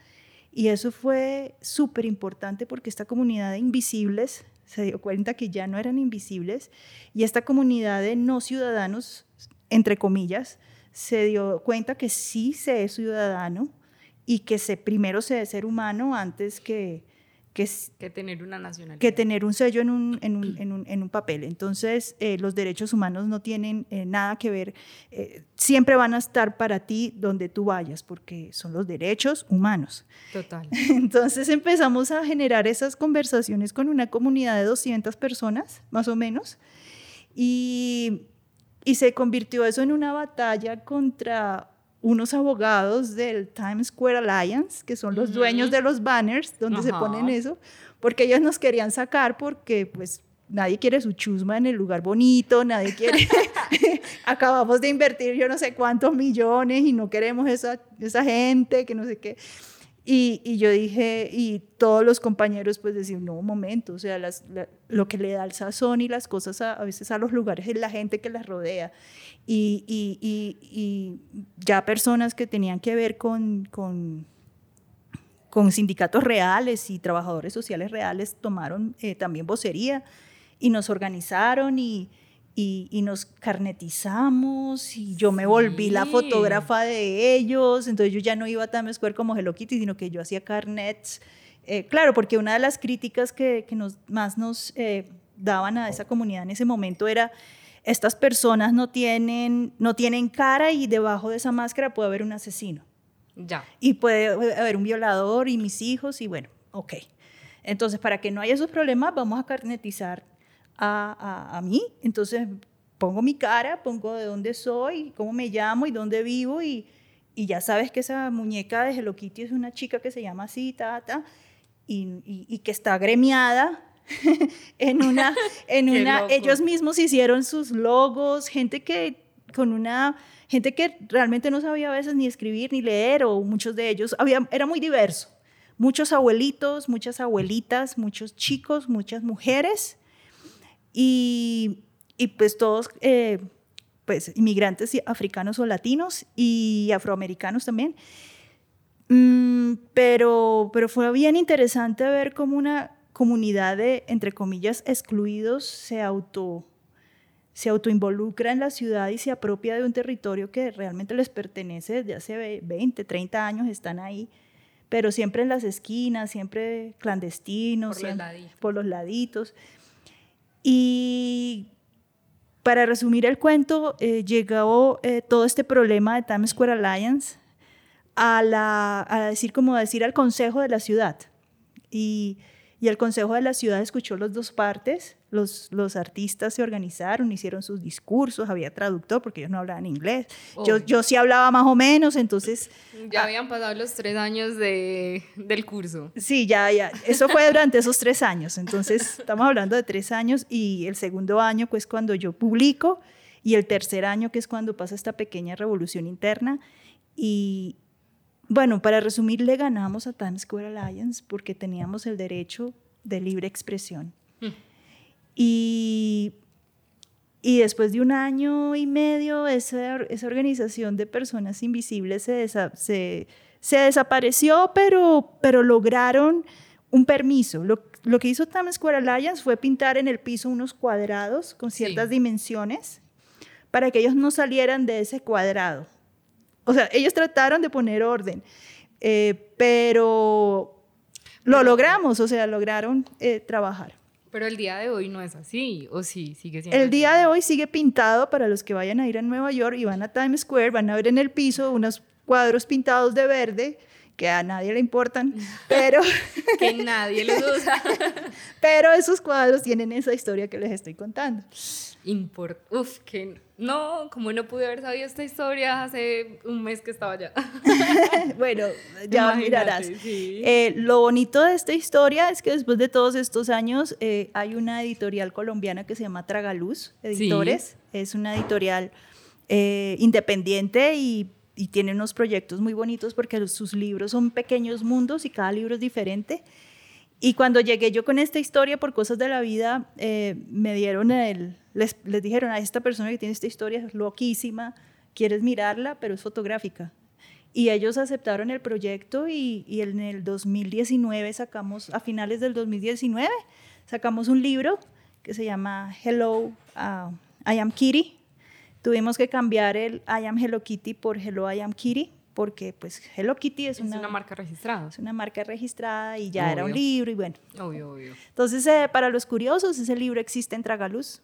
y eso fue súper importante porque esta comunidad de invisibles se dio cuenta que ya no eran invisibles y esta comunidad de no ciudadanos, entre comillas, se dio cuenta que sí se es ciudadano y que se, primero se es ser humano antes que, que, tener una nacionalidad. que tener un sello en un, en un, en un- en un papel. Entonces, eh, los derechos humanos no tienen eh, nada que ver, eh, siempre van a estar para ti donde tú vayas, porque son los derechos humanos. Total. *laughs* Entonces empezamos a generar esas conversaciones con una comunidad de 200 personas, más o menos, y, y se convirtió eso en una batalla contra unos abogados del Times Square Alliance, que son los dueños de los banners donde se ponen eso, porque ellos nos querían sacar porque pues nadie quiere su chusma en el lugar bonito, nadie quiere, *laughs* *laughs* acabamos de invertir yo no sé cuántos millones y no queremos esa, esa gente, que no sé qué. Y, y yo dije, y todos los compañeros pues decían, no, un momento, o sea, las- la- lo que le da el sazón y las cosas a, a veces a los lugares es la gente que las rodea. Y, y- y- ya personas que tenían que ver con, con, con sindicatos reales y trabajadores sociales reales tomaron eh, también vocería y nos organizaron y, y, y nos carnetizamos y yo me volví la Sí. fotógrafa de ellos, entonces yo ya no iba a Times Square como Hello Kitty, sino que yo hacía carnets. Eh, claro, porque una de las críticas que, que nos, más nos eh, daban a esa comunidad en ese momento era, estas personas no tienen, no tienen cara y debajo de esa máscara puede haber un asesino Ya. y puede haber un violador y mis hijos y bueno, ok. Entonces, para que no haya esos problemas, vamos a carnetizar a, a- a mí. Entonces, pongo mi cara, pongo de dónde soy, cómo me llamo y dónde vivo y, y ya sabes que esa muñeca de Hello Kitty es una chica que se llama así, ta, ta, y, y- y que está gremiada *laughs* en una, *laughs* en una, loco. ellos mismos hicieron sus logos, gente que con una gente que realmente no sabía a veces ni escribir ni leer o muchos de ellos había era muy diverso. Muchos abuelitos, muchas abuelitas, muchos chicos, muchas mujeres y, y pues todos eh, pues inmigrantes africanos o latinos y afroamericanos también. Mm, pero, pero fue bien interesante ver cómo una comunidad de, entre comillas, excluidos se auto se autoinvolucra en la ciudad y se apropia de un territorio que realmente les pertenece desde hace ve- 20, 30 años, están ahí, pero siempre en las esquinas, siempre clandestinos, Por los laditos. por los laditos. Y, para resumir el cuento, eh, llegó eh, todo este problema de Times Square Alliance a, la, a decir, como decir al consejo de la ciudad. Y, y el consejo de la ciudad escuchó las dos partes, los, los artistas se organizaron, hicieron sus discursos, había traductor porque ellos no hablaban inglés. Yo, Obvio. yo sí hablaba más o menos, entonces Ya habían pasado los tres años de, del curso. Sí, ya, ya. Eso fue durante esos tres años. Entonces, estamos hablando de tres años y el segundo año, pues cuando yo publico, y el tercer año, que es cuando pasa esta pequeña revolución interna. Y bueno, para resumir, le ganamos a Times Square Alliance porque teníamos el derecho de libre expresión. Y, y después de un año y medio, esa, esa organización de personas invisibles se, desa- se, se desapareció, pero, pero lograron un permiso. Lo, lo que hizo Times Square Alliance fue pintar en el piso unos cuadrados con ciertas Sí. dimensiones para que ellos no salieran de ese cuadrado. O sea, ellos trataron de poner orden, eh, pero lo logramos, o sea, lograron eh, trabajar. Pero el día de hoy no es así, o sí, sigue siendo El así? día de hoy sigue pintado para los que vayan a ir a Nueva York y van a Times Square, van a ver en el piso unos cuadros pintados de verde que a nadie le importan, *laughs* pero, *laughs* Que nadie los usa. *laughs* pero esos cuadros tienen esa historia que les estoy contando. Import Uf, que no, como no pude haber sabido esta historia hace un mes que estaba allá. *laughs* bueno, ya Imagínate, mirarás. sí. Eh, lo bonito de esta historia es que después de todos estos años eh, hay una editorial colombiana que se llama Tragaluz Editores. Es una editorial eh, independiente y, y tiene unos proyectos muy bonitos porque sus libros son pequeños mundos y cada libro es diferente. Y cuando llegué yo con esta historia por cosas de la vida, eh, me dieron el, les, dijeron a esta persona que tiene esta historia es loquísima, quieres mirarla, pero es fotográfica. Y ellos aceptaron el proyecto y, y en el 2019 sacamos, a finales del 2019, sacamos un libro que se llama Hello, uh, I am Kitty. Tuvimos que cambiar el I am Hello Kitty por Hello, I am Kitty, porque pues Hello Kitty es, Es una, marca registrada. es una marca registrada y ya era un Obvio. libro y bueno. Obvio, obvio. Entonces, eh, para los curiosos, ese libro existe en Tragaluz.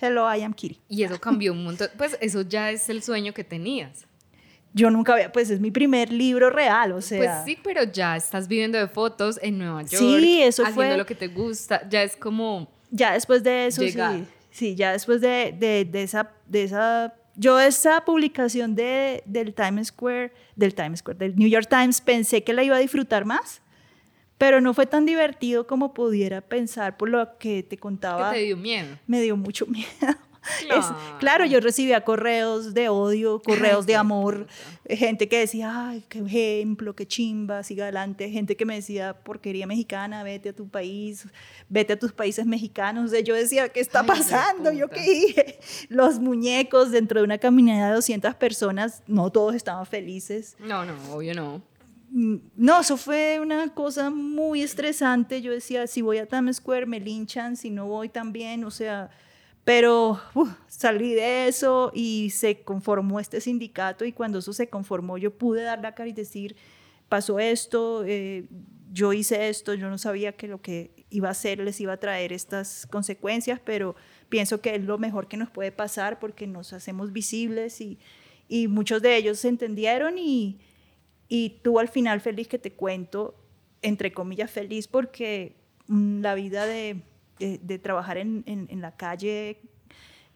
Hello, I am Kitty. Y eso cambió un montón. Pues eso ya es el sueño que tenías. Yo nunca había, pues es mi primer libro real, o sea. Pues sí, pero ya estás viviendo de fotos en Nueva York. Sí, eso haciendo fue- lo que te gusta. Ya es como. Ya después de eso, Llegar. sí, sí, ya después de, de, de esa, de esa, yo esa publicación de, del Times Square, del Times Square, del New York Times, pensé que la iba a disfrutar más, pero no fue tan divertido como pudiera pensar por lo que te que contaba. te dio miedo. Me dio mucho *laughs* miedo. *laughs* Es- Claro. claro, yo recibía correos de odio, correos de amor, gente que decía, ay, qué ejemplo, qué chimba, siga adelante, gente que me decía, porquería mexicana, vete a tu país, vete a tus países mexicanos. O sea, yo decía, ¿qué está Ay, pasando? ¿Yo qué dije? Los muñecos dentro de una caminada de 200 personas, no todos estaban felices. No, no, obvio no. Mm, No, eso fue una cosa muy estresante. Yo decía, si voy a Times Square me linchan, si no voy también, o sea, pero uf, salí de eso y se conformó este sindicato y cuando eso se conformó yo pude dar la cara y decir, pasó esto, eh, yo hice esto, yo no sabía que lo que iba a hacer les iba a traer estas consecuencias, pero pienso que es lo mejor que nos puede pasar porque nos hacemos visibles y, y muchos de ellos se entendieron y, y tú al final feliz que te cuento, entre comillas feliz, porque mm, la vida de, de- de trabajar en, en- en la calle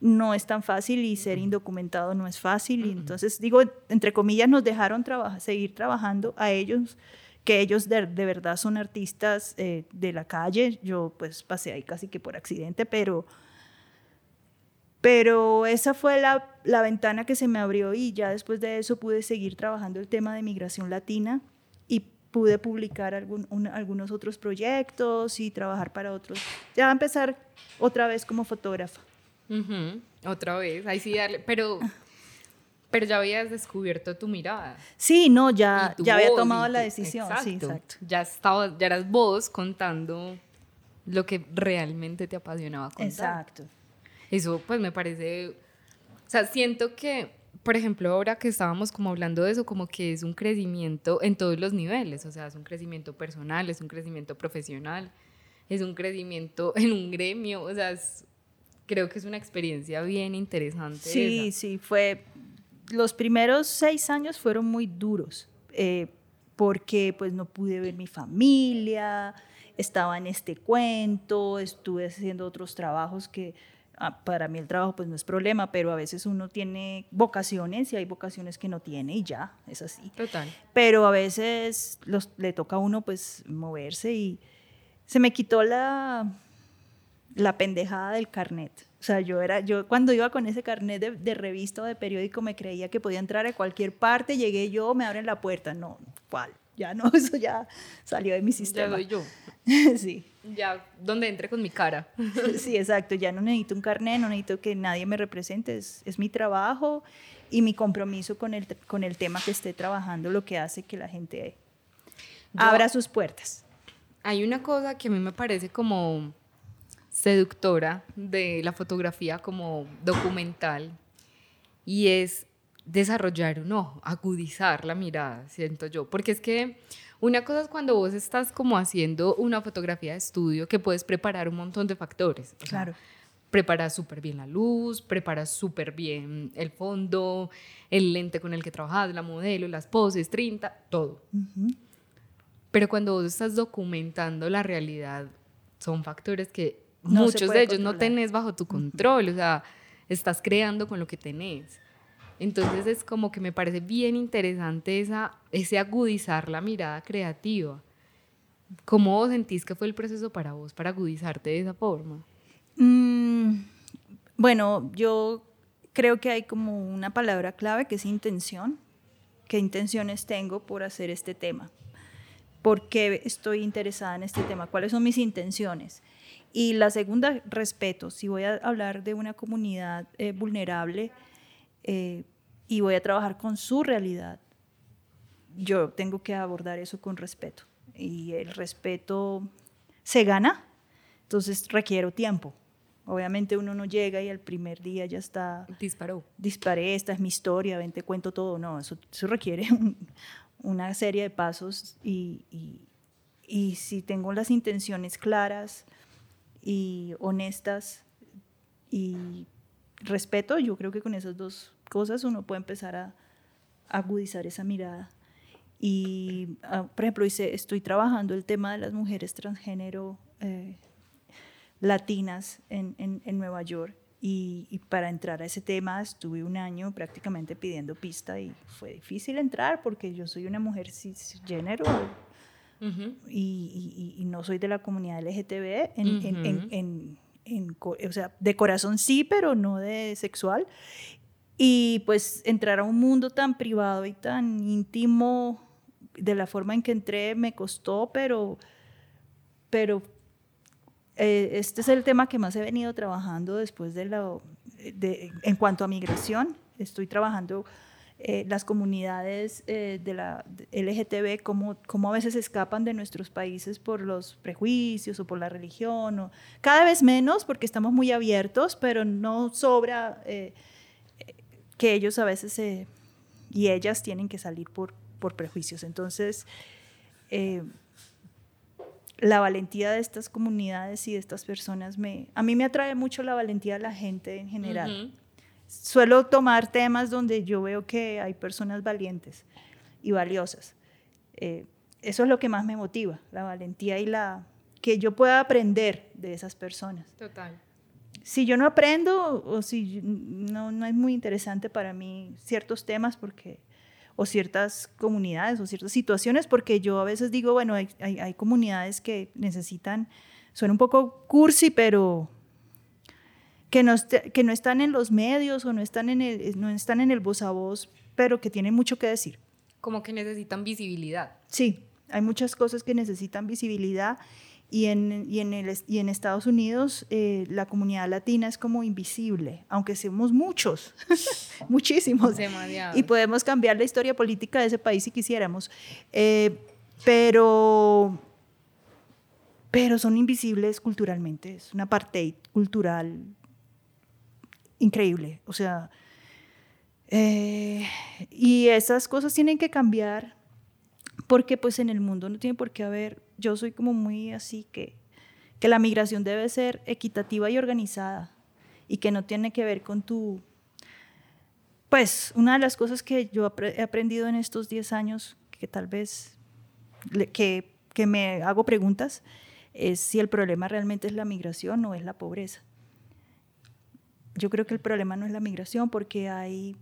no es tan fácil y ser indocumentado no es fácil. Y entonces, digo, entre comillas, nos dejaron trabajar, seguir trabajando a ellos, que ellos de, de verdad son artistas eh, de la calle. Yo pues pasé ahí casi que por accidente, pero, pero esa fue la, la ventana que se me abrió y ya después de eso pude seguir trabajando el tema de migración latina pude publicar algún- un- algunos otros proyectos y trabajar para otros. Ya empezar otra vez como fotógrafa. Ujú, Otra vez, ahí sí darle. Pero, pero ya habías descubierto tu mirada. Sí, no, ya, ya había voz tomado la decisión. Sí, exacto. Ya, estaba, ya eras vos contando lo que realmente te apasionaba contar. Exacto. Eso pues me parece, o sea, siento que, por ejemplo, ahora que estábamos como hablando de eso, como que es un crecimiento en todos los niveles, o sea, es un crecimiento personal, es un crecimiento profesional, es un crecimiento en un gremio, o sea, es Creo que es una experiencia bien interesante. Sí, esa. sí, fue. Los primeros seis años fueron muy duros, eh, porque pues no pude ver mi familia, estaba en este cuento, estuve haciendo otros trabajos que para mí el trabajo pues no es problema, pero a veces uno tiene vocaciones y hay vocaciones que no tiene y ya, es así. Total. Pero a veces los, le toca a uno pues moverse y se me quitó la, la pendejada del carnet. O sea, yo era, yo cuando iba con ese carnet de, de revista o de periódico me creía que podía entrar a cualquier parte, llegué yo, me abren la puerta. No, ¿cuál? Ya no, *laughs* eso ya salió de mi Ya sistema. soy yo. *laughs* sí, Ya, donde entre con mi cara. *laughs* sí, exacto. Ya no necesito un carnet, no necesito que nadie me represente. Es, es mi trabajo y mi compromiso con el, con el tema que esté trabajando lo que hace que la gente Yo- abra sus puertas. Hay una cosa que a mí me parece como seductora de la fotografía como documental y es desarrollar un ojo, agudizar la mirada, siento yo, porque es que una cosa es cuando vos estás como haciendo una fotografía de estudio que puedes preparar un montón de factores. o sea, Claro. preparas súper bien la luz, preparas súper bien el fondo, el lente con el que trabajas, la modelo, las poses, 30, todo. Pero cuando vos estás documentando la realidad, son factores que No muchos de ellos no tenés bajo tu control, o sea, estás creando con lo que tenés. Entonces es como que me parece bien interesante esa, ese agudizar la mirada creativa. ¿Cómo sentís que fue el proceso para vos, para agudizarte de esa forma? Mm, bueno, yo creo que hay como una palabra clave que es intención. ¿Qué intenciones tengo por hacer este tema? ¿Por qué estoy interesada en este tema? ¿Cuáles son mis intenciones? Y la segunda, respeto. Si voy a hablar de una comunidad eh, vulnerable eh, y voy a trabajar con su realidad, yo tengo que abordar eso con respeto. Y el respeto se gana, entonces requiero tiempo. Obviamente uno no llega y el primer día ya está, Disparó. disparé, esta es mi historia, ven, te cuento todo. No, eso, eso requiere *laughs* un- una serie de pasos y, y- y si tengo las intenciones claras y honestas y respeto, yo creo que con esas dos cosas uno puede empezar a agudizar esa mirada. Y, ah, por ejemplo, hice- estoy trabajando el tema de las mujeres transgénero eh, latinas en, en- en Nueva York. Y, y para entrar a ese tema estuve un año prácticamente pidiendo pista y fue difícil entrar porque yo soy una mujer cisgénero Ujú. y, y- y no soy de la comunidad LGTB, en, en- en- Ujú. en- o sea, de corazón sí, pero no de sexual. Y pues entrar a un mundo tan privado y tan íntimo, de la forma en que entré, me costó, pero, pero eh, este es el tema que más he venido trabajando después de la, de, en cuanto a migración. Estoy trabajando eh, las comunidades eh, de la LGTB, cómo, cómo a veces escapan de nuestros países por los prejuicios o por la religión. O, cada vez menos porque estamos muy abiertos, pero no sobra eh, que ellos a veces y ellas tienen que salir por, por prejuicios. Entonces, eh, la valentía de estas comunidades y de estas personas me a mí me atrae mucho la valentía de la gente en general. Suelo tomar temas donde yo veo que hay personas valientes y valiosas. Eh, eso es lo que más me motiva, la valentía y la que yo pueda aprender de esas personas. Total. Si yo no aprendo o si yo- no, no es muy interesante para mí ciertos temas porque o ciertas comunidades o ciertas situaciones, porque yo a veces digo, bueno, hay, hay- hay comunidades que necesitan, son un poco cursi, pero que no, que no están en los medios o no están en, el, no están en el voz a voz, pero que tienen mucho que decir. Como que necesitan visibilidad. Sí, hay muchas cosas que necesitan visibilidad y en, y en, el, y en Estados Unidos eh, la comunidad latina es como invisible, aunque somos muchos, *laughs* muchísimos. Demasiado. Y podemos cambiar la historia política de ese país si quisiéramos. Eh, pero, pero son invisibles culturalmente. Es una parte cultural increíble. O sea, eh, y esas cosas tienen que cambiar porque pues en el mundo no tiene por qué haber, yo soy como muy así que, que la migración debe ser equitativa y organizada y que no tiene que ver con tu... Pues una de las cosas que yo he aprendido en estos 10 años, que tal vez que, que me hago preguntas, es si el problema realmente es la migración o es la pobreza. Yo creo que el problema no es la migración porque hay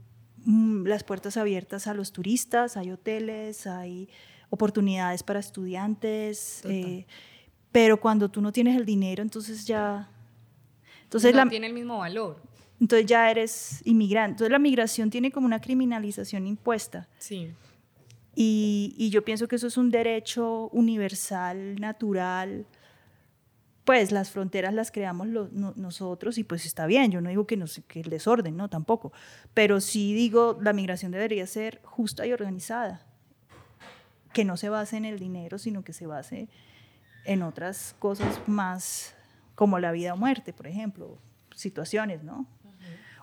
mm, las puertas abiertas a los turistas, hay hoteles, hay oportunidades para estudiantes, eh, pero cuando tú no tienes el dinero, entonces ya... Entonces, no la, tiene el mismo valor. entonces ya eres inmigrante. Entonces la migración tiene como una criminalización impuesta. Sí. Y, y yo pienso que eso es un derecho universal, natural. Pues las fronteras las creamos lo- no- nosotros y pues está bien, yo no digo que, nos, que el desorden, no, tampoco. Pero sí digo, la migración debería ser justa y organizada, que no se base en el dinero, sino que se base en otras cosas más como la vida o muerte, por ejemplo, situaciones, ¿no?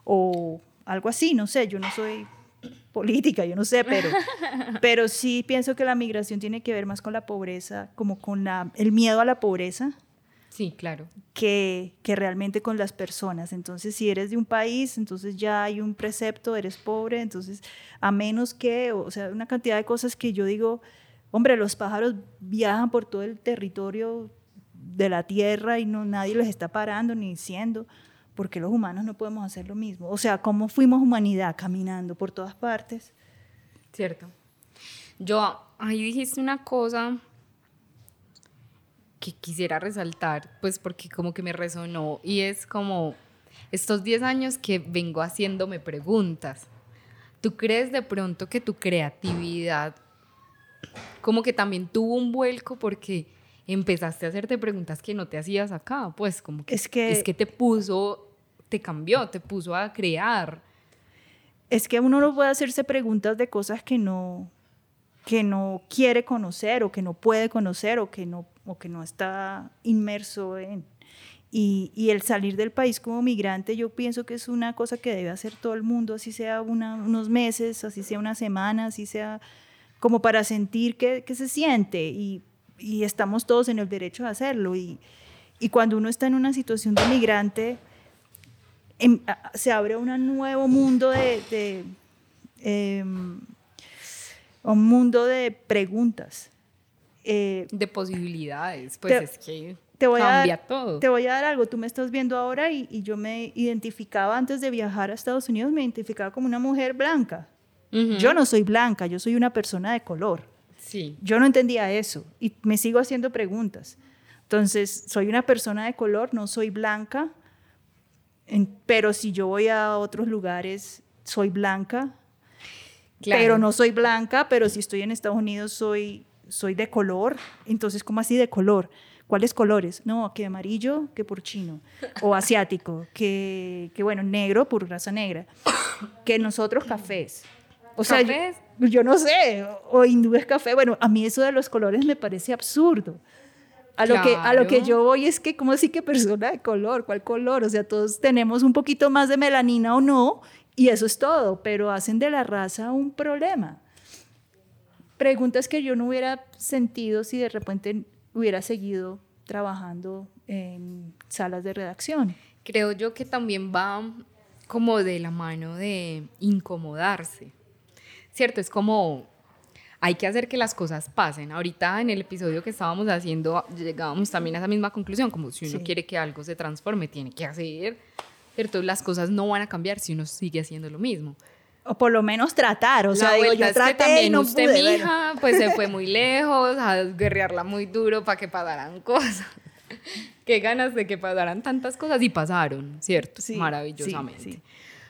O algo así, no sé, yo no soy política, yo no sé, pero, *laughs* pero sí pienso que la migración tiene que ver más con la pobreza, como con la, el miedo a la pobreza, Sí, claro. que, que realmente con las personas. Entonces, si eres de un país, entonces ya hay un precepto, eres pobre, entonces, a menos que, o sea, una cantidad de cosas que yo digo, hombre, los pájaros viajan por todo el territorio de la tierra y no nadie les está parando ni diciendo, porque los humanos no podemos hacer lo mismo? O sea, ¿cómo fuimos humanidad caminando por todas partes? Cierto. Yo, ahí dijiste una cosa que quisiera resaltar, pues porque como que me resonó y es como estos 10 años que vengo haciéndome preguntas. ¿Tú crees de pronto que tu creatividad como que también tuvo un vuelco porque empezaste a hacerte preguntas que no te hacías acá? Pues como que Es que- es que te puso, te cambió, te puso a crear. es que uno no puede hacerse preguntas de cosas que no, que no quiere conocer o que no puede conocer o que no, o que no está inmerso en. Y, y el salir del país como migrante, yo pienso que es una cosa que debe hacer todo el mundo, así sea una- unos meses, así sea una semana, así sea como para sentir que, que se siente y, y estamos todos en el derecho de hacerlo. Y, y cuando uno está en una situación de migrante, em- a- se abre un nuevo mundo de, de, em, un mundo de preguntas. Eh, de posibilidades, pues Te- es que te voy, a cambia dar, todo. te voy a dar algo, tú me estás viendo ahora y, y yo me identificaba antes de viajar a Estados Unidos, me identificaba como una mujer blanca. Yo no soy blanca, yo soy una persona de color. Sí, Yo no entendía eso y me sigo haciendo preguntas. Entonces, soy una persona de color, no soy blanca, en- pero si yo voy a otros lugares, soy blanca, claro. pero no soy blanca, pero si estoy en Estados Unidos, soy, soy de color. Entonces, ¿cómo así de color? ¿Cuáles colores? No, que amarillo, que por chino, o *laughs* asiático, que, que bueno, negro por raza negra, que nosotros cafés. O sea, yo- ¿Cafés? yo no sé, o, o hindú es café. Bueno, a mí eso de los colores me parece absurdo. A lo, que, a lo que yo voy es que, ¿cómo así que persona de color? ¿Cuál color? O sea, todos tenemos un poquito más de melanina o no, y eso es todo, pero hacen de la raza un problema. Preguntas que yo no hubiera sentido si de repente hubiera seguido trabajando en salas de redacción. Creo yo que también va como de la mano de incomodarse. ¿Cierto? Es como hay que hacer que las cosas pasen. Ahorita en el episodio que estábamos haciendo llegábamos también a esa misma conclusión, como si uno Sí. quiere que algo se transforme, tiene que hacer, ¿cierto? Las cosas no van a cambiar si uno sigue haciendo lo mismo. O por lo menos tratar, o sea, la digo, vuelta yo es que traté y también no usted, pude, bueno. mija, pues se fue *laughs* muy lejos a guerrearla muy duro para que pasaran cosas. *laughs* Qué ganas de que pasaran tantas cosas y pasaron, ¿cierto? Sí, Maravillosamente. sí.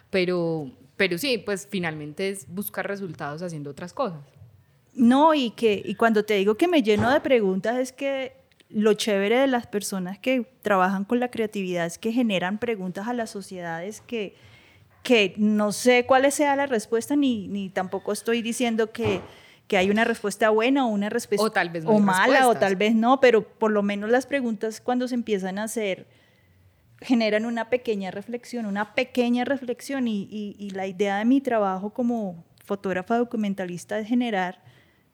Pero, pero sí, pues finalmente es buscar resultados haciendo otras cosas. No, y que y cuando te digo que me lleno de preguntas es que lo chévere de las personas que trabajan con la creatividad es que generan preguntas a las sociedades que, que no sé cuál sea la respuesta, ni, ni tampoco estoy diciendo que, que hay una respuesta buena o una respuesta O tal vez no o mala o respuestas. tal vez no, pero por lo menos las preguntas cuando se empiezan a hacer generan una pequeña reflexión, una pequeña reflexión y, la idea de mi trabajo como fotógrafa documentalista es generar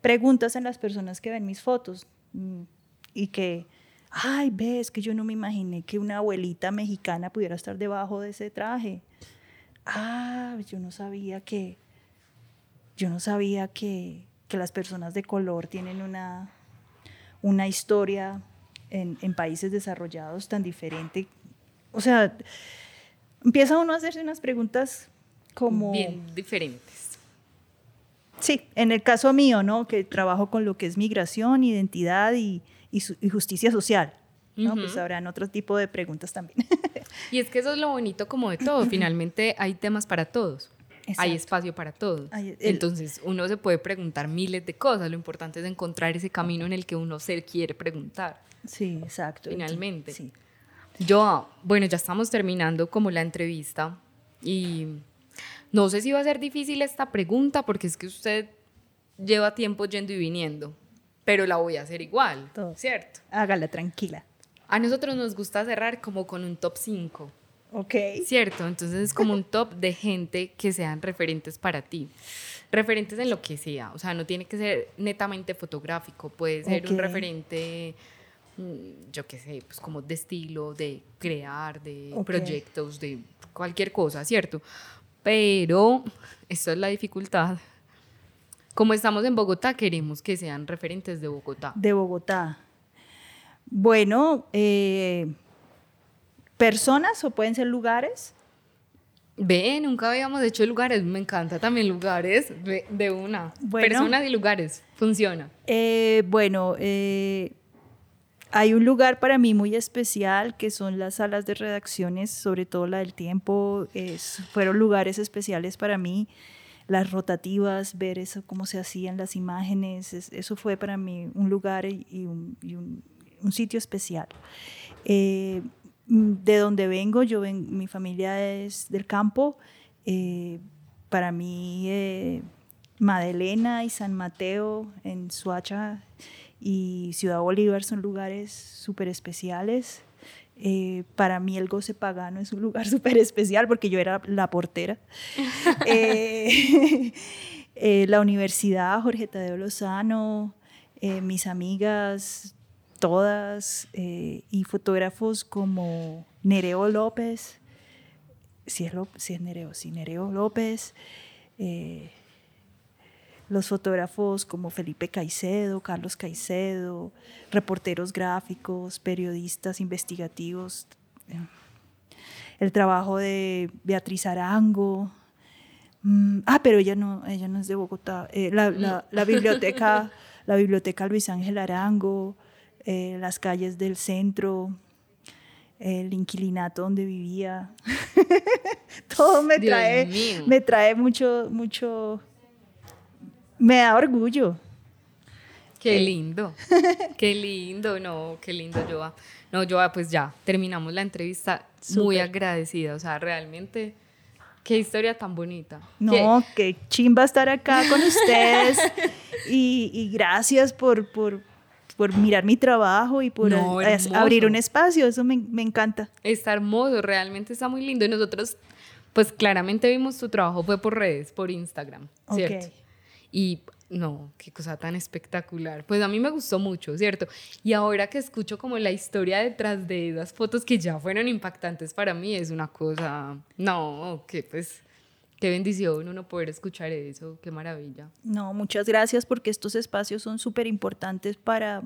preguntas en las personas que ven mis fotos mm, y que, ay, ves que yo no me imaginé que una abuelita mexicana pudiera estar debajo de ese traje. Ah, yo no sabía que, yo no sabía que, que las personas de color tienen una, una historia en países desarrollados tan diferente. O sea, empieza uno a hacerse unas preguntas como... Bien diferentes. Sí, en el caso mío, ¿no? Que trabajo con lo que es migración, identidad y, y su- y justicia social. ¿no? Pues Ujú. habrán otro tipo de preguntas también. Y es que eso es lo bonito como de todo. Finalmente hay temas para todos. Hay Exacto. espacio para todos. Hay- el- Entonces uno se puede preguntar miles de cosas. Lo importante es encontrar ese camino en el que uno se quiere preguntar. Sí, exacto. Finalmente. Sí. Yo, bueno, ya estamos terminando como la entrevista y no sé si va a ser difícil esta pregunta porque es que usted lleva tiempo yendo y viniendo, pero la voy a hacer igual, Todo. ¿cierto? Hágala tranquila. A nosotros nos gusta cerrar como con un top 5, Ok. ¿cierto? Entonces es como un top de gente que sean referentes para ti. Referentes en lo que sea, o sea, no tiene que ser netamente fotográfico, puede ser un Ok. referente, yo qué sé, pues como de estilo, de crear, de proyectos, de cualquier cosa, ¿cierto? Pero, esto es la dificultad. Como estamos en Bogotá, queremos que sean referentes de Bogotá. De Bogotá. Bueno, eh, personas o pueden ser lugares. Ve, nunca habíamos hecho lugares, me encanta también lugares, de una. Bueno. Personas y lugares, funciona. Eh, bueno, eh, hay un lugar para mí muy especial que son las salas de redacciones, sobre todo la del tiempo. fueron lugares especiales para mí. Las rotativas, ver eso, cómo se hacían las imágenes, es- eso fue para mí un lugar y, un, sitio especial. Eh, de donde vengo, yo mi familia es del campo. eh, para mí, eh, Madelena y San Mateo en Suacha y Ciudad Bolívar son lugares súper especiales. Eh, para mí el goce pagano es un lugar *laughs* súper especial porque yo era la portera. *laughs* Eh, *laughs* eh, la universidad, Jorge Tadeo Lozano, mis amigas, todas, y fotógrafos como Nereo López, si es, Ló- si es Nereo, sí, Nereo López, los fotógrafos como Felipe Caicedo, Carlos Caicedo, reporteros gráficos, periodistas investigativos, el trabajo de Beatriz Arango. Mm, ah, pero ella no, ella no es de Bogotá. Eh, la, la- la biblioteca, la biblioteca Luis Ángel Arango, eh, las calles del centro, el inquilinato donde vivía. *laughs* Todo me Dios trae, mío. me trae mucho, mucho, me da orgullo. Qué lindo, *laughs* qué lindo, no, qué lindo, Joa. No, Joa, pues ya, terminamos la entrevista muy agradecida, o sea, realmente, qué historia tan bonita. No, qué chimba estar acá con *laughs* ustedes y, y gracias por, por, por mirar mi trabajo y por No, a- hermoso. abrir un espacio, eso me, me encanta. Está hermoso, realmente está muy lindo. Y nosotros, pues claramente vimos tu trabajo, fue por redes, por Instagram, ¿cierto? Y no, qué cosa tan espectacular. Pues a mí me gustó mucho, ¿cierto? Y ahora que escucho como la historia detrás de esas fotos que ya fueron impactantes para mí, es una cosa, no, que pues, qué bendición uno poder escuchar eso, qué maravilla. No, muchas gracias porque estos espacios son súper importantes para,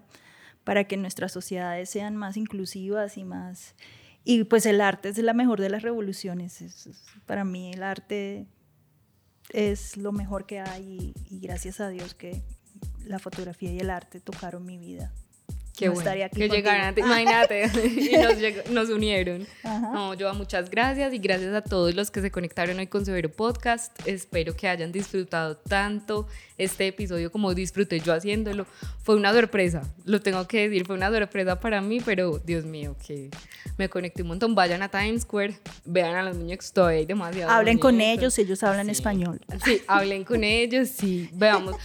para que nuestras sociedades sean más inclusivas y más... Y pues el arte es la mejor de las revoluciones. Es- es- para mí el arte es lo mejor que hay y, y gracias a Dios que la fotografía y el arte tocaron mi vida. Qué No bueno. estaría aquí que contigo. llegaran, te- imagínate, *laughs* y nos, llegó- nos unieron. Ajá. No, Joa, muchas gracias y gracias a todos los que se conectaron hoy con Severo Podcast. Espero que hayan disfrutado tanto este episodio como disfruté yo haciéndolo. Fue una sorpresa, lo tengo que decir, fue una sorpresa para mí, pero Dios mío, que me conecté un montón. Vayan a Times Square, vean a los muñecos, todavía hay demasiados. Hablen con ellos, ellos hablan Sí. español. Sí, hablen con ellos, sí, veamos.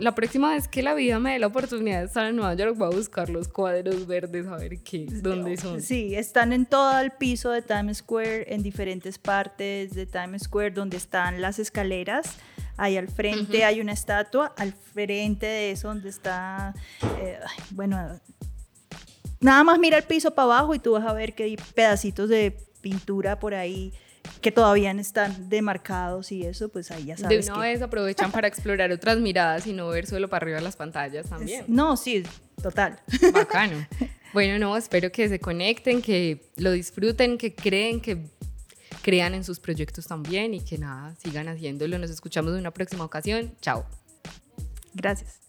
La próxima vez que la vida me dé la oportunidad de estar en Nueva York, voy a buscar los cuadros verdes, a ver qué, dónde son. Sí, están en todo el piso de Times Square, en diferentes partes de Times Square, donde están las escaleras. Ahí al frente hay una estatua, al frente de eso donde está, eh, bueno, nada más mira el piso para abajo y tú vas a ver que hay pedacitos de pintura por ahí que todavía están demarcados y eso, pues ahí ya De sabes una que- vez aprovechan para explorar otras miradas y no ver solo para arriba las pantallas también. No, sí, total. Bacano. *laughs* Bueno, no, espero que se conecten, que lo disfruten, que creen, que crean en sus proyectos también y que nada, sigan haciéndolo. Nos escuchamos en una próxima ocasión. Chao. Gracias.